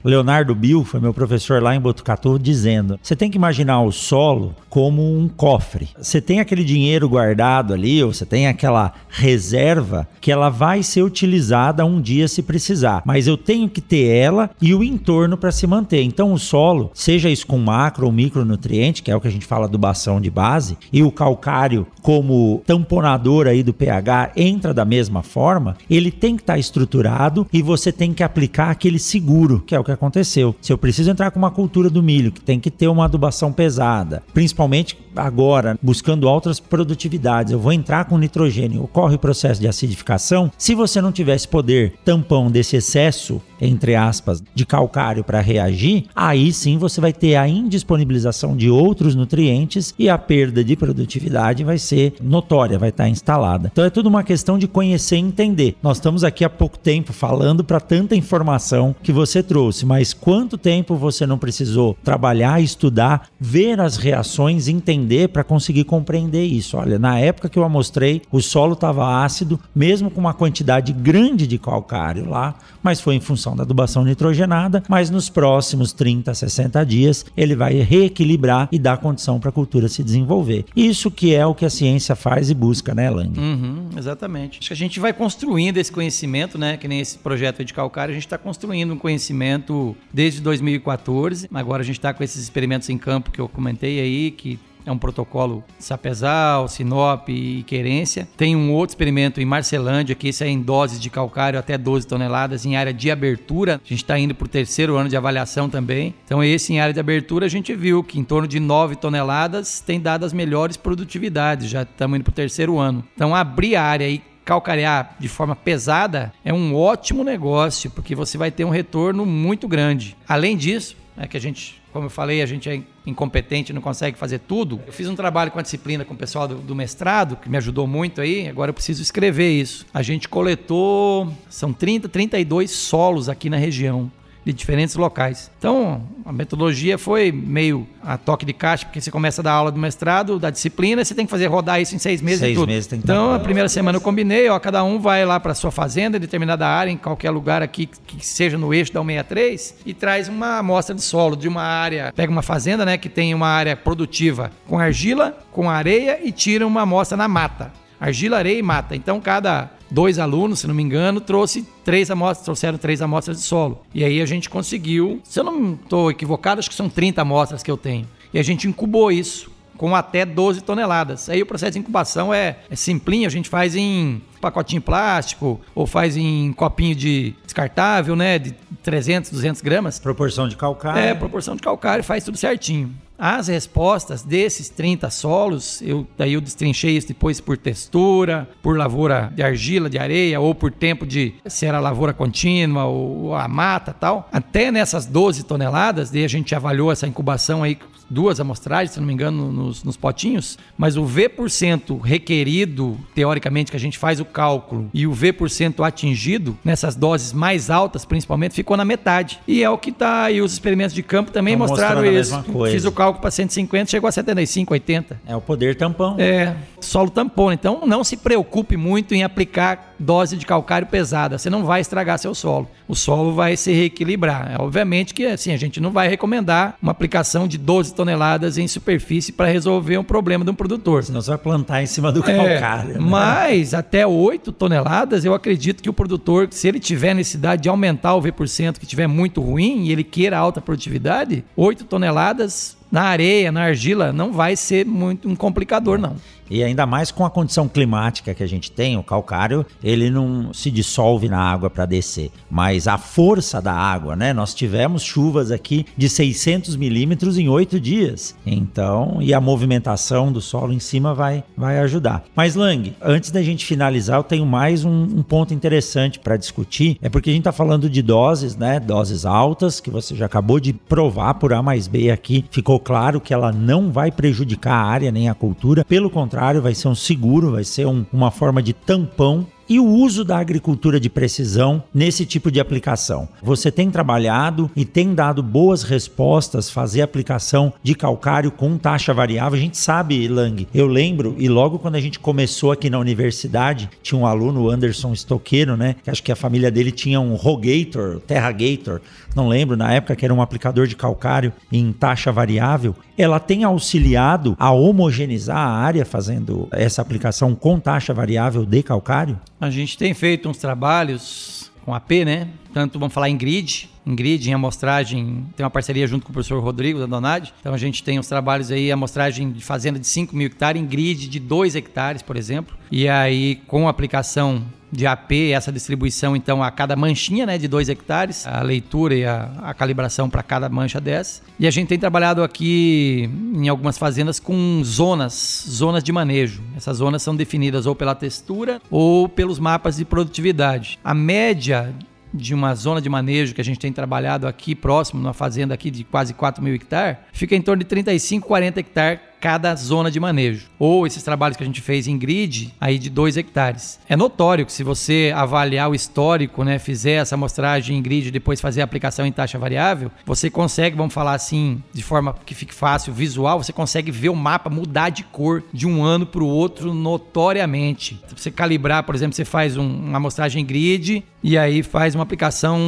Leonardo Bill, foi meu professor lá em Botucatu, dizendo: você tem que imaginar o solo como um cofre. Você tem aquele dinheiro guardado ali, ou você tem aquela reserva que ela vai ser utilizada um dia se precisar, mas eu tenho que ter ela e o entorno para se manter. Então o solo, seja isso com macro ou micronutriente, que é o que a gente fala adubação de base, e o calcário como tamponador aí do pH entra da mesma forma, ele tem que estar tá estruturado e você tem que aplicar aquele seguro, que é o que aconteceu. Se eu preciso entrar com uma cultura do milho, que tem que ter uma adubação pesada, principalmente agora, buscando altas produtividades, eu vou entrar com nitrogênio, ocorre o processo de acidificação. Se você não tivesse poder tampão desse excesso, entre aspas, de calcário para reagir, aí sim você vai ter a indisponibilização de outros nutrientes e a perda de produtividade vai ser notória, vai estar instalada. Então é tudo uma questão de conhecer e entender. Nós estamos aqui há pouco tempo falando para tanta informação que você trouxe, mas quanto tempo você não precisou trabalhar, estudar, ver as reações, entender para conseguir compreender isso? Olha, na época que eu amostrei, o solo estava ácido, mesmo com uma quantidade grande de calcário lá, mas foi em função da adubação nitrogenada, mas nos próximos 30, 60 dias ele vai reequilibrar e dar condição para a cultura se desenvolver. Isso que é o que a ciência faz e busca, né, Lang? Uhum, exatamente. Acho que a gente vai construindo esse conhecimento, né, que nem esse projeto de calcário, a gente está construindo um conhecimento desde 2014, agora a gente está com esses experimentos em campo que eu comentei aí, que é um protocolo Sapezal, Sinop e Querência. Tem um outro experimento em Marcelândia, que esse é em doses de calcário até 12 toneladas, em área de abertura. A gente está indo para o terceiro ano de avaliação também. Então, esse em área de abertura, a gente viu que em torno de 9 toneladas tem dado as melhores produtividades. Já estamos indo para o terceiro ano. Então, abrir a área e calcarear de forma pesada é um ótimo negócio, porque você vai ter um retorno muito grande. Além disso, é que a gente como eu falei, a gente é incompetente, não consegue fazer tudo. Eu fiz um trabalho com a disciplina com o pessoal do, do, mestrado, que me ajudou muito aí. Agora eu preciso escrever isso. A gente coletou, são 30, 32 solos aqui na região de diferentes locais. Então, a metodologia foi meio a toque de caixa, porque você começa a dar aula do mestrado, da disciplina, você tem que fazer rodar isso em seis meses seis e tudo. Meses tem que então, a primeira semana eu combinei, ó, cada um vai lá para sua fazenda, determinada área, em qualquer lugar aqui que seja no eixo da 163, e traz uma amostra de solo de uma área, pega uma fazenda, né, que tem uma área produtiva com argila, com areia e tira uma amostra na mata argila, areia e mata. Então, cada dois alunos, se não me engano, trouxe três amostras, trouxeram três amostras de solo. E aí a gente conseguiu, se eu não estou equivocado, acho que são 30 amostras que eu tenho. E a gente incubou isso com até 12 toneladas. Aí o processo de incubação é, é simplinho, a gente faz em pacotinho plástico ou faz em copinho de descartável, né, de 300, 200 gramas. Proporção de calcário. É, proporção de calcário, faz tudo certinho. As respostas desses 30 solos, eu, daí eu destrinchei isso depois por textura, por lavoura de argila, de areia, ou por tempo de se era lavoura contínua ou a mata tal. Até nessas 12 toneladas, daí a gente avaliou essa incubação aí duas amostragens, se não me engano, nos, nos potinhos, mas o V% requerido, teoricamente, que a gente faz o cálculo, e o V% atingido, nessas doses mais altas, principalmente, ficou na metade. E é o que está aí, os experimentos de campo também Estão mostraram isso. Fiz o cálculo para 150, chegou a 75, 80. É o poder tampão. É, solo tampão. Então, não se preocupe muito em aplicar dose de calcário pesada. Você não vai estragar seu solo. O solo vai se reequilibrar. É, obviamente que, assim, a gente não vai recomendar uma aplicação de 12 toneladas em superfície para resolver um problema de um produtor. Senão você vai plantar em cima do é, calcário. Né? Mas até 8 toneladas, eu acredito que o produtor, se ele tiver necessidade de aumentar o V%, que tiver muito ruim e ele queira alta produtividade, 8 toneladas na areia, na argila, não vai ser muito um complicador, não. E ainda mais com a condição climática que a gente tem, o calcário, ele não se dissolve na água para descer. Mas a força da água, né? Nós tivemos chuvas aqui de 600 milímetros em oito dias. Então, e a movimentação do solo em cima vai, vai ajudar. Mas, Lang, antes da gente finalizar, eu tenho mais um, um ponto interessante para discutir. É porque a gente está falando de doses, né? Doses altas, que você já acabou de provar por A mais B aqui. Ficou claro que ela não vai prejudicar a área nem a cultura. Pelo contrário, contrário, vai ser um seguro, vai ser um, uma forma de tampão e o uso da agricultura de precisão nesse tipo de aplicação. Você tem trabalhado e tem dado boas respostas fazer aplicação de calcário com taxa variável. A gente sabe, Lang, eu lembro, e logo quando a gente começou aqui na universidade, tinha um aluno, Anderson Stoqueiro, né? Que acho que a família dele tinha um Rogator, Terragator, não lembro, na época que era um aplicador de calcário em taxa variável. Ela tem auxiliado a homogeneizar a área fazendo essa aplicação com taxa variável de calcário? A gente tem feito uns trabalhos com AP, né? Tanto vamos falar em grid, em grid, em amostragem, tem uma parceria junto com o professor Rodrigo da Donade. Então a gente tem os trabalhos aí, amostragem de fazenda de 5 mil hectares, em grid de 2 hectares, por exemplo. E aí, com aplicação de AP, essa distribuição, então, a cada manchinha né, de 2 hectares, a leitura e a, a calibração para cada mancha dessa. E a gente tem trabalhado aqui em algumas fazendas com zonas, zonas de manejo. Essas zonas são definidas ou pela textura ou pelos mapas de produtividade. A média de uma zona de manejo que a gente tem trabalhado aqui próximo, numa fazenda aqui de quase 4 mil hectares, fica em torno de 35, 40 hectares cada zona de manejo. Ou esses trabalhos que a gente fez em grid, aí de 2 hectares. É notório que se você avaliar o histórico, né, fizer essa amostragem em grid e depois fazer a aplicação em taxa variável, você consegue, vamos falar assim, de forma que fique fácil, visual, você consegue ver o mapa mudar de cor de um ano para o outro notoriamente. Se você calibrar, por exemplo, você faz um, uma amostragem em grid e aí faz uma aplicação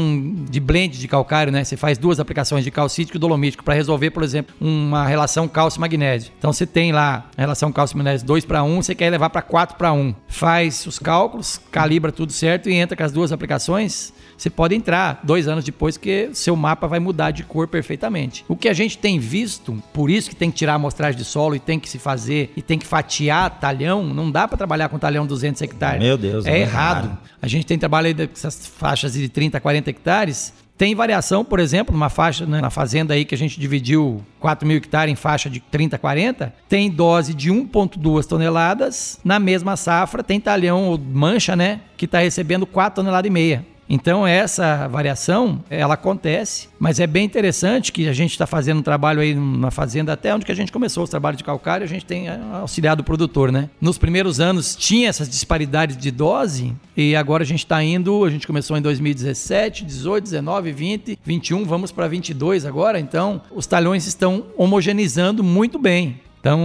de blend de calcário, né? Você faz duas aplicações de calcítico e dolomítico para resolver, por exemplo, uma relação cálcio-magnésio. Então você tem lá a relação cálcio-magnésio 2 para 1, você quer levar para 4 para 1. Faz os cálculos, calibra tudo certo e entra com as duas aplicações você pode entrar dois anos depois que seu mapa vai mudar de cor perfeitamente. O que a gente tem visto, por isso que tem que tirar a amostragem de solo e tem que se fazer e tem que fatiar talhão, não dá para trabalhar com talhão 200 hectares. Meu Deus, é, é errado. A gente tem trabalho aí dessas faixas de 30, 40 hectares tem variação, por exemplo, numa faixa, né, na fazenda aí que a gente dividiu 4 mil hectares em faixa de 30 40, tem dose de 1,2 toneladas. Na mesma safra, tem talhão ou mancha, né, que está recebendo 4 toneladas e meia. Então essa variação, ela acontece, mas é bem interessante que a gente está fazendo um trabalho aí na fazenda até onde que a gente começou os trabalhos de calcário, a gente tem auxiliado o produtor, né? Nos primeiros anos tinha essas disparidades de dose e agora a gente está indo, a gente começou em 2017, 18, 19, 20, 21, vamos para 22 agora, então os talhões estão homogeneizando muito bem. Então,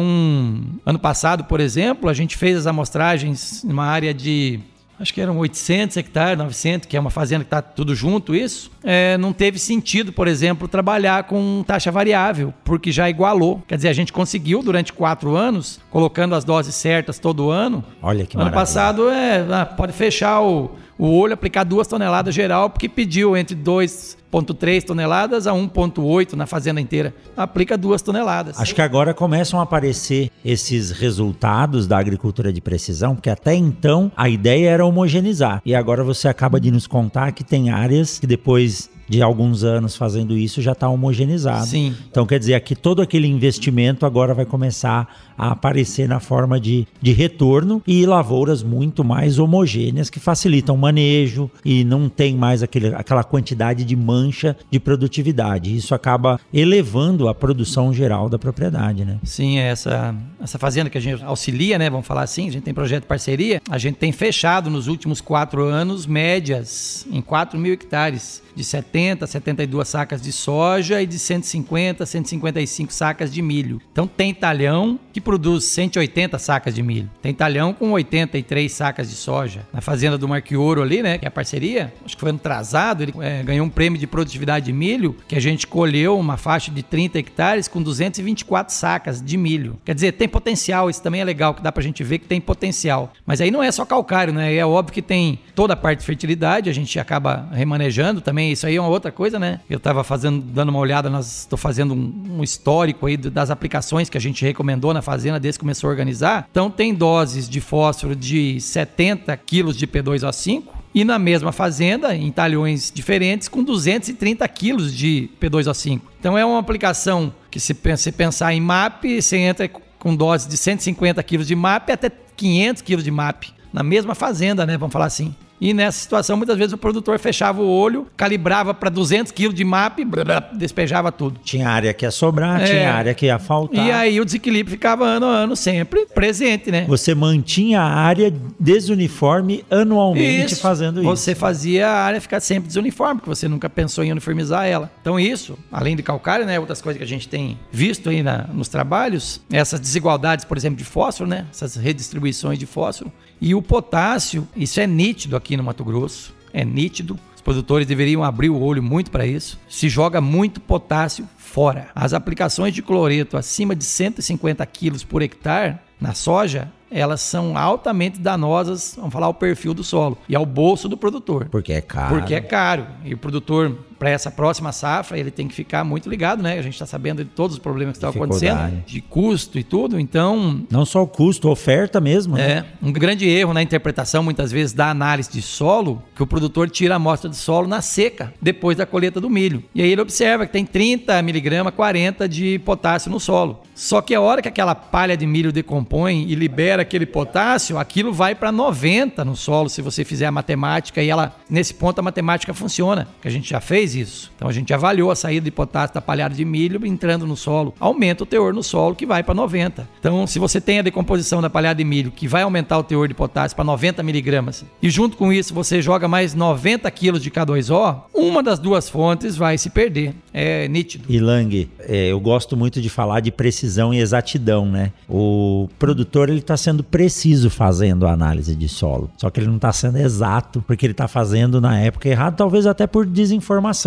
ano passado, por exemplo, a gente fez as amostragens numa área de acho que eram 800 hectares, 900, que é uma fazenda que está tudo junto, isso, é, não teve sentido, por exemplo, trabalhar com taxa variável, porque já igualou. Quer dizer, a gente conseguiu durante quatro anos, colocando as doses certas todo ano. Olha que Ano maravilha. passado, é, ah, pode fechar o, o olho, aplicar duas toneladas geral, porque pediu entre 2,3 toneladas a 1,8 na fazenda inteira. Aplica duas toneladas. Acho que agora começam a aparecer esses resultados da agricultura de precisão, porque até então a ideia era homogeneizar. E agora você acaba de nos contar que tem áreas que depois de alguns anos fazendo isso já está homogeneizado. Sim. Então quer dizer que todo aquele investimento agora vai começar a aparecer na forma de, de retorno e lavouras muito mais homogêneas que facilitam o manejo e não tem mais aquele, aquela quantidade de mancha de produtividade. Isso acaba elevando a produção geral da propriedade, né? Sim, essa, essa fazenda que a gente auxilia, né? Vamos falar assim, a gente tem projeto de parceria, a gente tem fechado nos últimos quatro anos médias em 4 mil hectares de 70 a 72 sacas de soja e de 150 a 155 sacas de milho. Então tem talhão que produz 180 sacas de milho. Tem talhão com 83 sacas de soja. Na fazenda do Marquioro ali, né, que é a parceria, acho que foi ano atrasado, ele é, ganhou um prêmio de produtividade de milho, que a gente colheu uma faixa de 30 hectares com 224 sacas de milho. Quer dizer, tem potencial, isso também é legal, que dá pra gente ver que tem potencial. Mas aí não é só calcário, né? É óbvio que tem toda a parte de fertilidade, a gente acaba remanejando também, isso aí é uma outra coisa, né? Eu estava fazendo, dando uma olhada, nós estou fazendo um, um, histórico aí das aplicações que a gente recomendou na fazenda desde que começou a organizar. Então tem doses de fósforo de 70 quilos de P2O5 e na mesma fazenda, em talhões diferentes, com 230 quilos de P2O5. Então é uma aplicação que se você pensar em MAP, você entra com dose de 150 quilos de MAP até 500 quilos de MAP. Na mesma fazenda, né? Vamos falar assim. E nessa situação, muitas vezes o produtor fechava o olho, calibrava para 200 quilos de MAP, despejava tudo. Tinha área que ia sobrar, é. tinha área que ia faltar. E aí o desequilíbrio ficava ano a ano sempre presente, né? Você mantinha a área desuniforme anualmente isso. fazendo isso. Você fazia a área ficar sempre desuniforme, porque você nunca pensou em uniformizar ela. Então isso, além de calcário, né, outras coisas que a gente tem visto aí na, nos trabalhos, essas desigualdades, por exemplo, de fósforo, né, essas redistribuições de fósforo, e o potássio, isso é nítido aqui no Mato Grosso, é nítido. Os produtores deveriam abrir o olho muito para isso. Se joga muito potássio fora. As aplicações de cloreto acima de 150 quilos por hectare na soja elas são altamente danosas, vamos falar, ao perfil do solo e ao bolso do produtor. Porque é caro. Porque é caro. E o produtor, para essa próxima safra, ele tem que ficar muito ligado, né? A gente está sabendo de todos os problemas que estão acontecendo, de custo e tudo, então... Não só o custo, oferta mesmo. Né? É, um grande erro na interpretação, muitas vezes, da análise de solo, que o produtor tira a amostra de solo na seca, depois da colheita do milho. E aí ele observa que tem 30 miligramas, 40 de potássio no solo. Só que a hora que aquela palha de milho decompõe e libera aquele potássio, aquilo vai para 90 no solo se você fizer a matemática e ela nesse ponto a matemática funciona, que a gente já fez isso. Então a gente avaliou a saída de potássio da palhada de milho entrando no solo, aumenta o teor no solo que vai para 90. Então se você tem a decomposição da palhada de milho que vai aumentar o teor de potássio para 90 miligramas e junto com isso você joga mais 90 quilos de K2O, uma das duas fontes vai se perder. É nítido. E Lang, é, eu gosto muito de falar de precisão e exatidão, né? O produtor ele está sendo preciso fazendo a análise de solo. Só que ele não está sendo exato, porque ele está fazendo na época errada, talvez até por desinformação.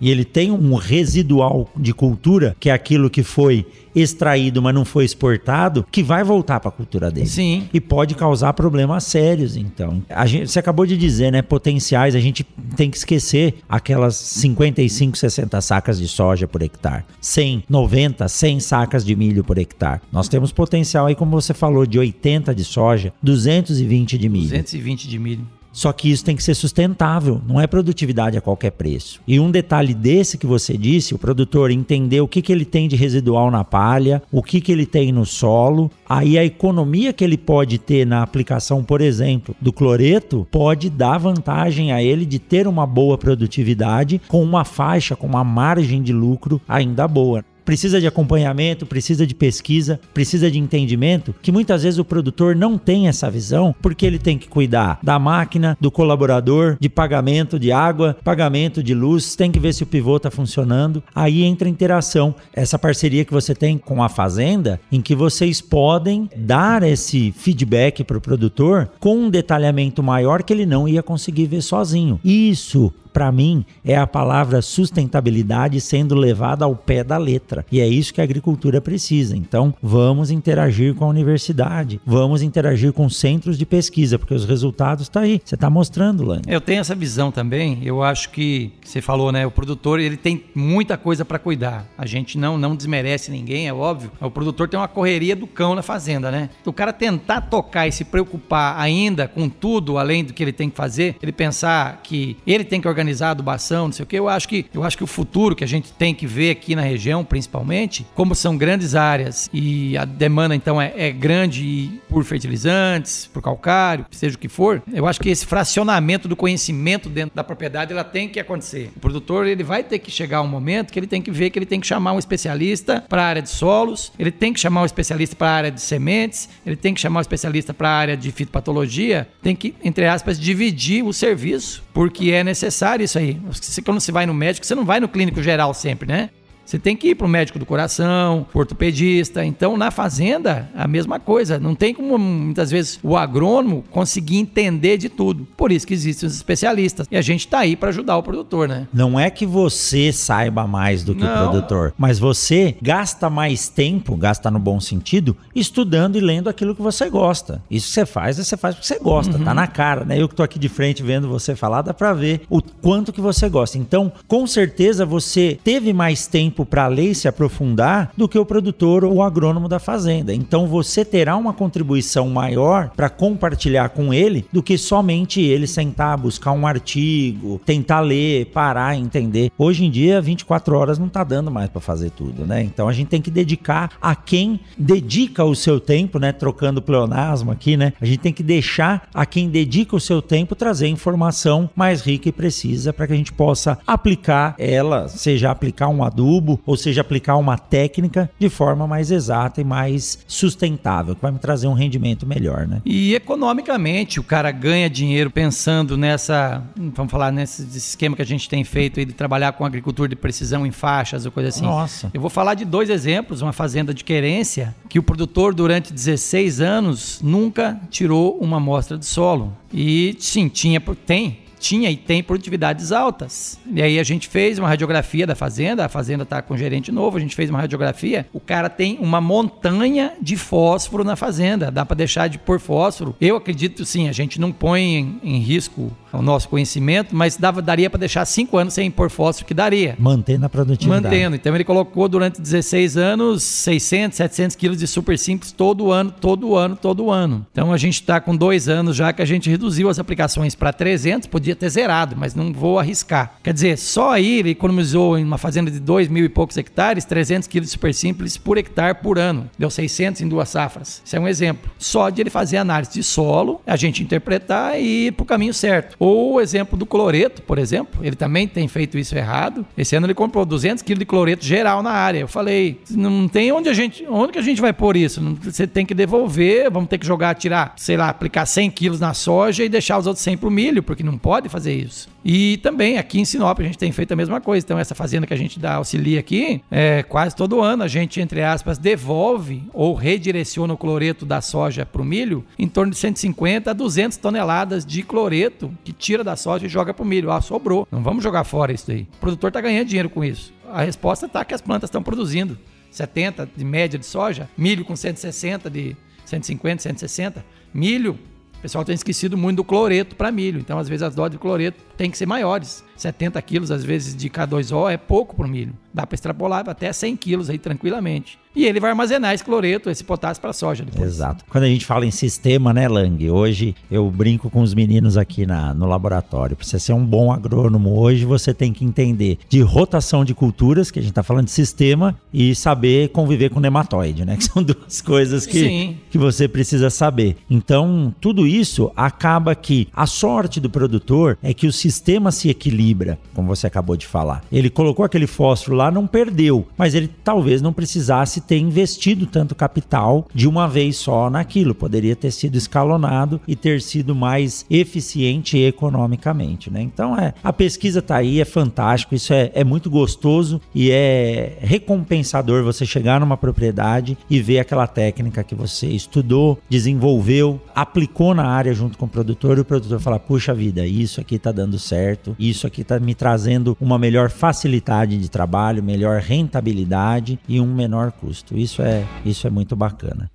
E ele tem um residual de cultura, que é aquilo que foi extraído, mas não foi exportado, que vai voltar para a cultura dele. Sim. E pode causar problemas sérios, então. A gente, você acabou de dizer, né, potenciais, a gente tem que esquecer aquelas 55, 60 sacas de soja por hectare, 100, 90, 100 sacas de milho por hectare. Nós temos potencial aí, como você falou, de 80 de soja, 220 de milho. 220 de milho. Só que isso tem que ser sustentável, não é produtividade a qualquer preço. E um detalhe desse que você disse, o produtor entender o que, que ele tem de residual na palha, o que, que ele tem no solo, aí a economia que ele pode ter na aplicação, por exemplo, do cloreto, pode dar vantagem a ele de ter uma boa produtividade com uma faixa, com uma margem de lucro ainda boa precisa de acompanhamento, precisa de pesquisa, precisa de entendimento, que muitas vezes o produtor não tem essa visão, porque ele tem que cuidar da máquina, do colaborador, de pagamento de água, pagamento de luz, tem que ver se o pivô está funcionando. Aí entra a interação, essa parceria que você tem com a fazenda, em que vocês podem dar esse feedback para o produtor com um detalhamento maior que ele não ia conseguir ver sozinho. Isso para mim, é a palavra sustentabilidade sendo levada ao pé da letra. E é isso que a agricultura precisa. Então, vamos interagir com a universidade, vamos interagir com centros de pesquisa, porque os resultados estão tá aí. Você está mostrando, Lani. Eu tenho essa visão também. Eu acho que você falou, né? O produtor ele tem muita coisa para cuidar. A gente não não desmerece ninguém, é óbvio. O produtor tem uma correria do cão na fazenda, né? O cara tentar tocar e se preocupar ainda com tudo além do que ele tem que fazer, ele pensar que ele tem que organizar organizar adubação, não sei o que. Eu acho que eu acho que o futuro que a gente tem que ver aqui na região, principalmente, como são grandes áreas e a demanda então é, é grande por fertilizantes, por calcário, seja o que for, eu acho que esse fracionamento do conhecimento dentro da propriedade ela tem que acontecer. O produtor ele vai ter que chegar um momento que ele tem que ver que ele tem que chamar um especialista para a área de solos, ele tem que chamar um especialista para a área de sementes, ele tem que chamar um especialista para a área de fitopatologia, tem que entre aspas dividir o serviço, porque é necessário isso aí. Quando você vai no médico, você não vai no clínico geral sempre, né? Você tem que ir para o médico do coração, ortopedista. Então, na fazenda, a mesma coisa. Não tem como, muitas vezes, o agrônomo conseguir entender de tudo. Por isso que existem os especialistas. E a gente está aí para ajudar o produtor, né? Não é que você saiba mais do que Não. o produtor, mas você gasta mais tempo, gasta no bom sentido, estudando e lendo aquilo que você gosta. Isso que você faz, você faz porque você gosta, uhum. tá na cara, né? Eu que tô aqui de frente vendo você falar, dá para ver o quanto que você gosta. Então, com certeza você teve mais tempo para ler e se aprofundar do que o produtor ou o agrônomo da fazenda. Então, você terá uma contribuição maior para compartilhar com ele do que somente ele sentar, buscar um artigo, tentar ler, parar, entender. Hoje em dia, 24 horas não tá dando mais para fazer tudo, né? Então, a gente tem que dedicar a quem dedica o seu tempo, né? Trocando pleonasmo aqui, né? A gente tem que deixar a quem dedica o seu tempo trazer informação mais rica e precisa para que a gente possa aplicar ela, seja aplicar um adubo ou seja aplicar uma técnica de forma mais exata e mais sustentável, que vai me trazer um rendimento melhor, né? E economicamente, o cara ganha dinheiro pensando nessa, vamos falar nesse esquema que a gente tem feito aí de trabalhar com agricultura de precisão em faixas ou coisa assim. Nossa. Eu vou falar de dois exemplos, uma fazenda de querência que o produtor durante 16 anos nunca tirou uma amostra de solo. E sim, tinha, tem tinha e tem produtividades altas. E aí a gente fez uma radiografia da fazenda, a fazenda está com gerente novo, a gente fez uma radiografia, o cara tem uma montanha de fósforo na fazenda, dá para deixar de pôr fósforo. Eu acredito sim, a gente não põe em, em risco o nosso conhecimento, mas dava, daria para deixar cinco anos sem pôr fósforo, que daria. Mantendo a produtividade. Mantendo. Então ele colocou durante 16 anos 600, 700 quilos de super simples todo ano, todo ano, todo ano. Então a gente está com dois anos já que a gente reduziu as aplicações para 300, podia ter zerado, mas não vou arriscar. Quer dizer, só aí ele economizou em uma fazenda de 2 mil e poucos hectares 300 quilos de super simples por hectare por ano. Deu 600 em duas safras. Isso é um exemplo. Só de ele fazer análise de solo, a gente interpretar e ir para o caminho certo. Ou o exemplo do cloreto, por exemplo, ele também tem feito isso errado. Esse ano ele comprou 200 quilos de cloreto geral na área. Eu falei, não tem onde a gente, onde que a gente vai pôr isso? Você tem que devolver, vamos ter que jogar, tirar, sei lá, aplicar 100 quilos na soja e deixar os outros 100 para o milho, porque não pode fazer isso. E também aqui em Sinop a gente tem feito a mesma coisa. Então essa fazenda que a gente dá auxilia aqui, é, quase todo ano a gente, entre aspas, devolve ou redireciona o cloreto da soja para o milho em torno de 150 a 200 toneladas de cloreto que tira da soja e joga para o milho. Ah, sobrou. Não vamos jogar fora isso daí. O produtor está ganhando dinheiro com isso. A resposta está que as plantas estão produzindo. 70 de média de soja, milho com 160 de 150, 160, milho o pessoal tem esquecido muito do cloreto para milho. Então, às vezes, as doses de cloreto têm que ser maiores. 70 quilos, às vezes, de K2O é pouco para o milho. Dá para extrapolar até 100 quilos aí tranquilamente. E ele vai armazenar esse cloreto, esse potássio para a soja depois. Exato. Quando a gente fala em sistema, né, Lang? Hoje eu brinco com os meninos aqui na, no laboratório. Para você ser um bom agrônomo hoje, você tem que entender de rotação de culturas, que a gente está falando de sistema, e saber conviver com nematóide, né? Que são duas coisas que, que você precisa saber. Então, tudo isso acaba que a sorte do produtor é que o sistema se equilibra, como você acabou de falar. Ele colocou aquele fósforo lá, não perdeu, mas ele talvez não precisasse ter investido tanto capital de uma vez só naquilo. Poderia ter sido escalonado e ter sido mais eficiente economicamente, né? Então é a pesquisa tá aí, é fantástico, isso é, é muito gostoso e é recompensador você chegar numa propriedade e ver aquela técnica que você estudou, desenvolveu, aplicou na área junto com o produtor e o produtor falar: puxa vida, isso aqui tá dando certo, isso aqui tá me trazendo uma melhor facilidade de trabalho, melhor rentabilidade e um menor custo custo. Isso é, isso é muito bacana.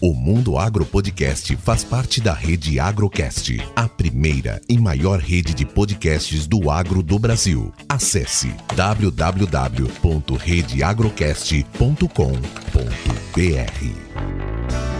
O Mundo Agro Podcast faz parte da rede Agrocast, a primeira e maior rede de podcasts do agro do Brasil. Acesse www.redeagrocast.com.br.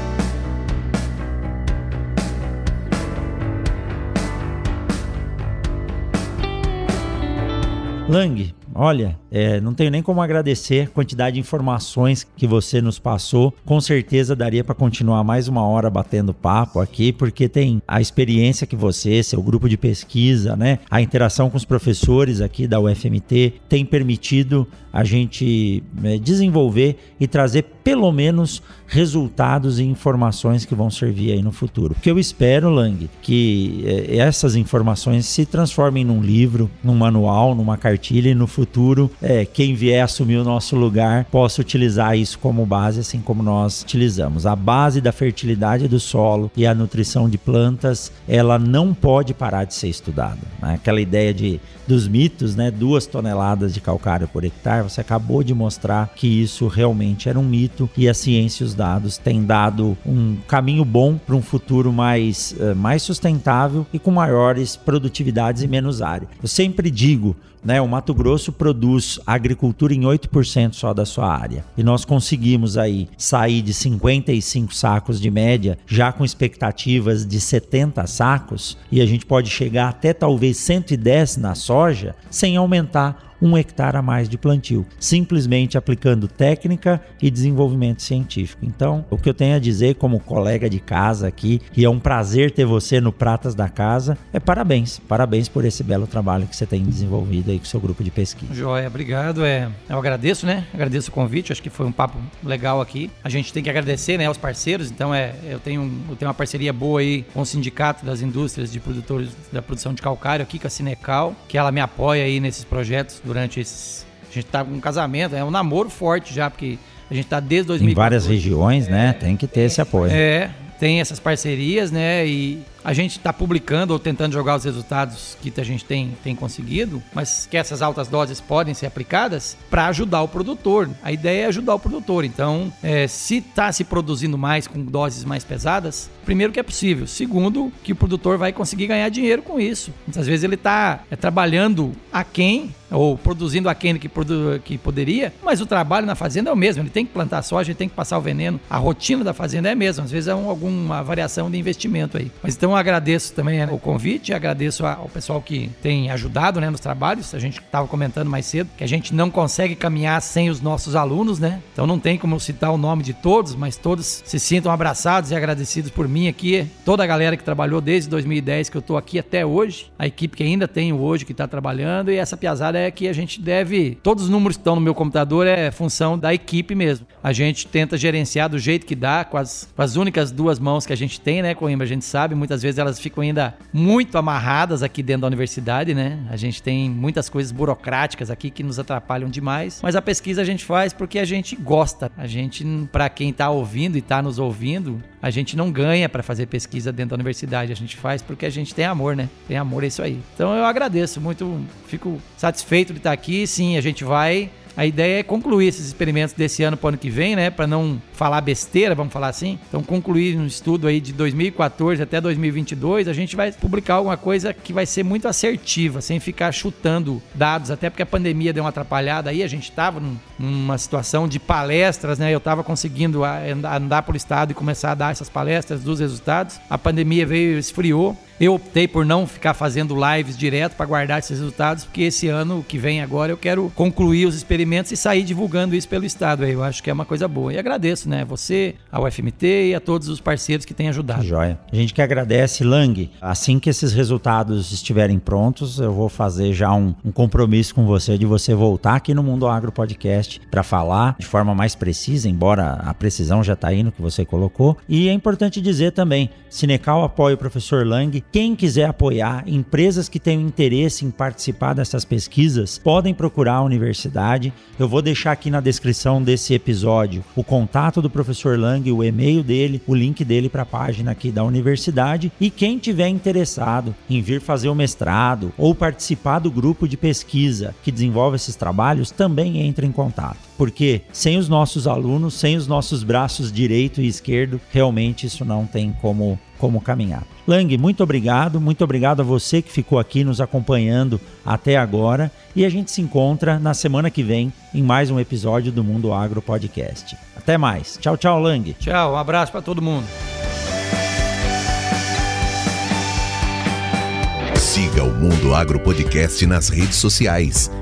Lang, olha, é, não tenho nem como agradecer a quantidade de informações que você nos passou. Com certeza daria para continuar mais uma hora batendo papo aqui, porque tem a experiência que você, seu grupo de pesquisa, né, a interação com os professores aqui da UFMT tem permitido a gente é, desenvolver e trazer pelo menos resultados e informações que vão servir aí no futuro. O que eu espero, Lang, que é, essas informações se transformem num livro, num manual, numa cartilha e no futuro é, quem vier assumir o nosso lugar possa utilizar isso como base, assim como nós utilizamos. A base da fertilidade do solo e a nutrição de plantas, ela não pode parar de ser estudada. Né? Aquela ideia de dos mitos, né? Duas toneladas de calcário por hectare, você acabou de mostrar que isso realmente era um mito e a ciência e os dados têm dado um caminho bom para um futuro mais, uh, mais sustentável e com maiores produtividades e menos área. Eu sempre digo, né, o Mato Grosso produz agricultura em 8% só da sua área. E nós conseguimos aí sair de 55 sacos de média, já com expectativas de 70 sacos, e a gente pode chegar até talvez 110 na soja, sem aumentar um hectare a mais de plantio, simplesmente aplicando técnica e desenvolvimento científico. Então, o que eu tenho a dizer como colega de casa aqui, e é um prazer ter você no Pratas da Casa, é parabéns, parabéns por esse belo trabalho que você tem desenvolvido aí com o seu grupo de pesquisa. Joia, obrigado. É, eu agradeço, né? Agradeço o convite, acho que foi um papo legal aqui. A gente tem que agradecer, né, aos parceiros. Então, é, eu tenho, eu tenho uma parceria boa aí com o Sindicato das Indústrias de Produtores da Produção de Calcário aqui com a Cinecal, que ela me apoia aí nesses projetos durante esses. A gente tá com um casamento, é um namoro forte já, porque a gente tá desde 2000. Em várias regiões, né? é, né? Tem que ter esse apoio. É, tem essas parcerias, né? E a gente está publicando ou tentando jogar os resultados que a gente tem, tem conseguido, mas que essas altas doses podem ser aplicadas para ajudar o produtor. A ideia é ajudar o produtor. Então, é, se está se produzindo mais com doses mais pesadas, primeiro que é possível. Segundo, que o produtor vai conseguir ganhar dinheiro com isso. Muitas vezes ele está é, trabalhando a quem ou produzindo aquém que, produ que poderia, mas o trabalho na fazenda é o mesmo. Ele tem que plantar soja, ele tem que passar o veneno. A rotina da fazenda é a mesma. Às vezes é um, alguma variação de investimento aí. Mas então agradeço também né, o convite, agradeço ao pessoal que tem ajudado né, nos trabalhos. A gente estava comentando mais cedo que a gente não consegue caminhar sem os nossos alunos, né? Então não tem como citar o nome de todos, mas todos se sintam abraçados e agradecidos por mim aqui. Toda a galera que trabalhou desde 2010 que eu estou aqui até hoje, a equipe que ainda tenho hoje que está trabalhando e essa piazada é que a gente deve. Todos os números que estão no meu computador é função da equipe mesmo. A gente tenta gerenciar do jeito que dá, com as, com as únicas duas mãos que a gente tem, né, Coimbra? A gente sabe, muitas vezes elas ficam ainda muito amarradas aqui dentro da universidade, né? A gente tem muitas coisas burocráticas aqui que nos atrapalham demais, mas a pesquisa a gente faz porque a gente gosta. A gente, para quem está ouvindo e está nos ouvindo, a gente não ganha para fazer pesquisa dentro da universidade, a gente faz porque a gente tem amor, né? Tem amor, é isso aí. Então eu agradeço muito, fico satisfeito de estar aqui. Sim, a gente vai a ideia é concluir esses experimentos desse ano para o ano que vem, né? Para não falar besteira, vamos falar assim. Então, concluir um estudo aí de 2014 até 2022, a gente vai publicar alguma coisa que vai ser muito assertiva, sem ficar chutando dados, até porque a pandemia deu uma atrapalhada aí. A gente estava num, numa situação de palestras, né? Eu estava conseguindo andar pelo estado e começar a dar essas palestras dos resultados. A pandemia veio, esfriou. Eu optei por não ficar fazendo lives direto para guardar esses resultados, porque esse ano que vem agora eu quero concluir os experimentos e sair divulgando isso pelo estado. Eu acho que é uma coisa boa. E agradeço, né, você, ao FMT e a todos os parceiros que têm ajudado. Joia. A gente que agradece, Lang. Assim que esses resultados estiverem prontos, eu vou fazer já um, um compromisso com você de você voltar aqui no Mundo Agro Podcast para falar de forma mais precisa, embora a precisão já está aí no que você colocou. E é importante dizer também, Cinecal apoia o professor Lang quem quiser apoiar, empresas que tenham interesse em participar dessas pesquisas, podem procurar a universidade. Eu vou deixar aqui na descrição desse episódio o contato do professor Lang, o e-mail dele, o link dele para a página aqui da universidade. E quem tiver interessado em vir fazer o mestrado ou participar do grupo de pesquisa que desenvolve esses trabalhos, também entre em contato. Porque sem os nossos alunos, sem os nossos braços direito e esquerdo, realmente isso não tem como como caminhar. Lang, muito obrigado, muito obrigado a você que ficou aqui nos acompanhando até agora e a gente se encontra na semana que vem em mais um episódio do Mundo Agro Podcast. Até mais. Tchau, tchau, Lang. Tchau, um abraço para todo mundo. Siga o Mundo Agro Podcast nas redes sociais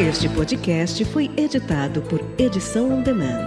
Este podcast foi editado por Edição On Demand.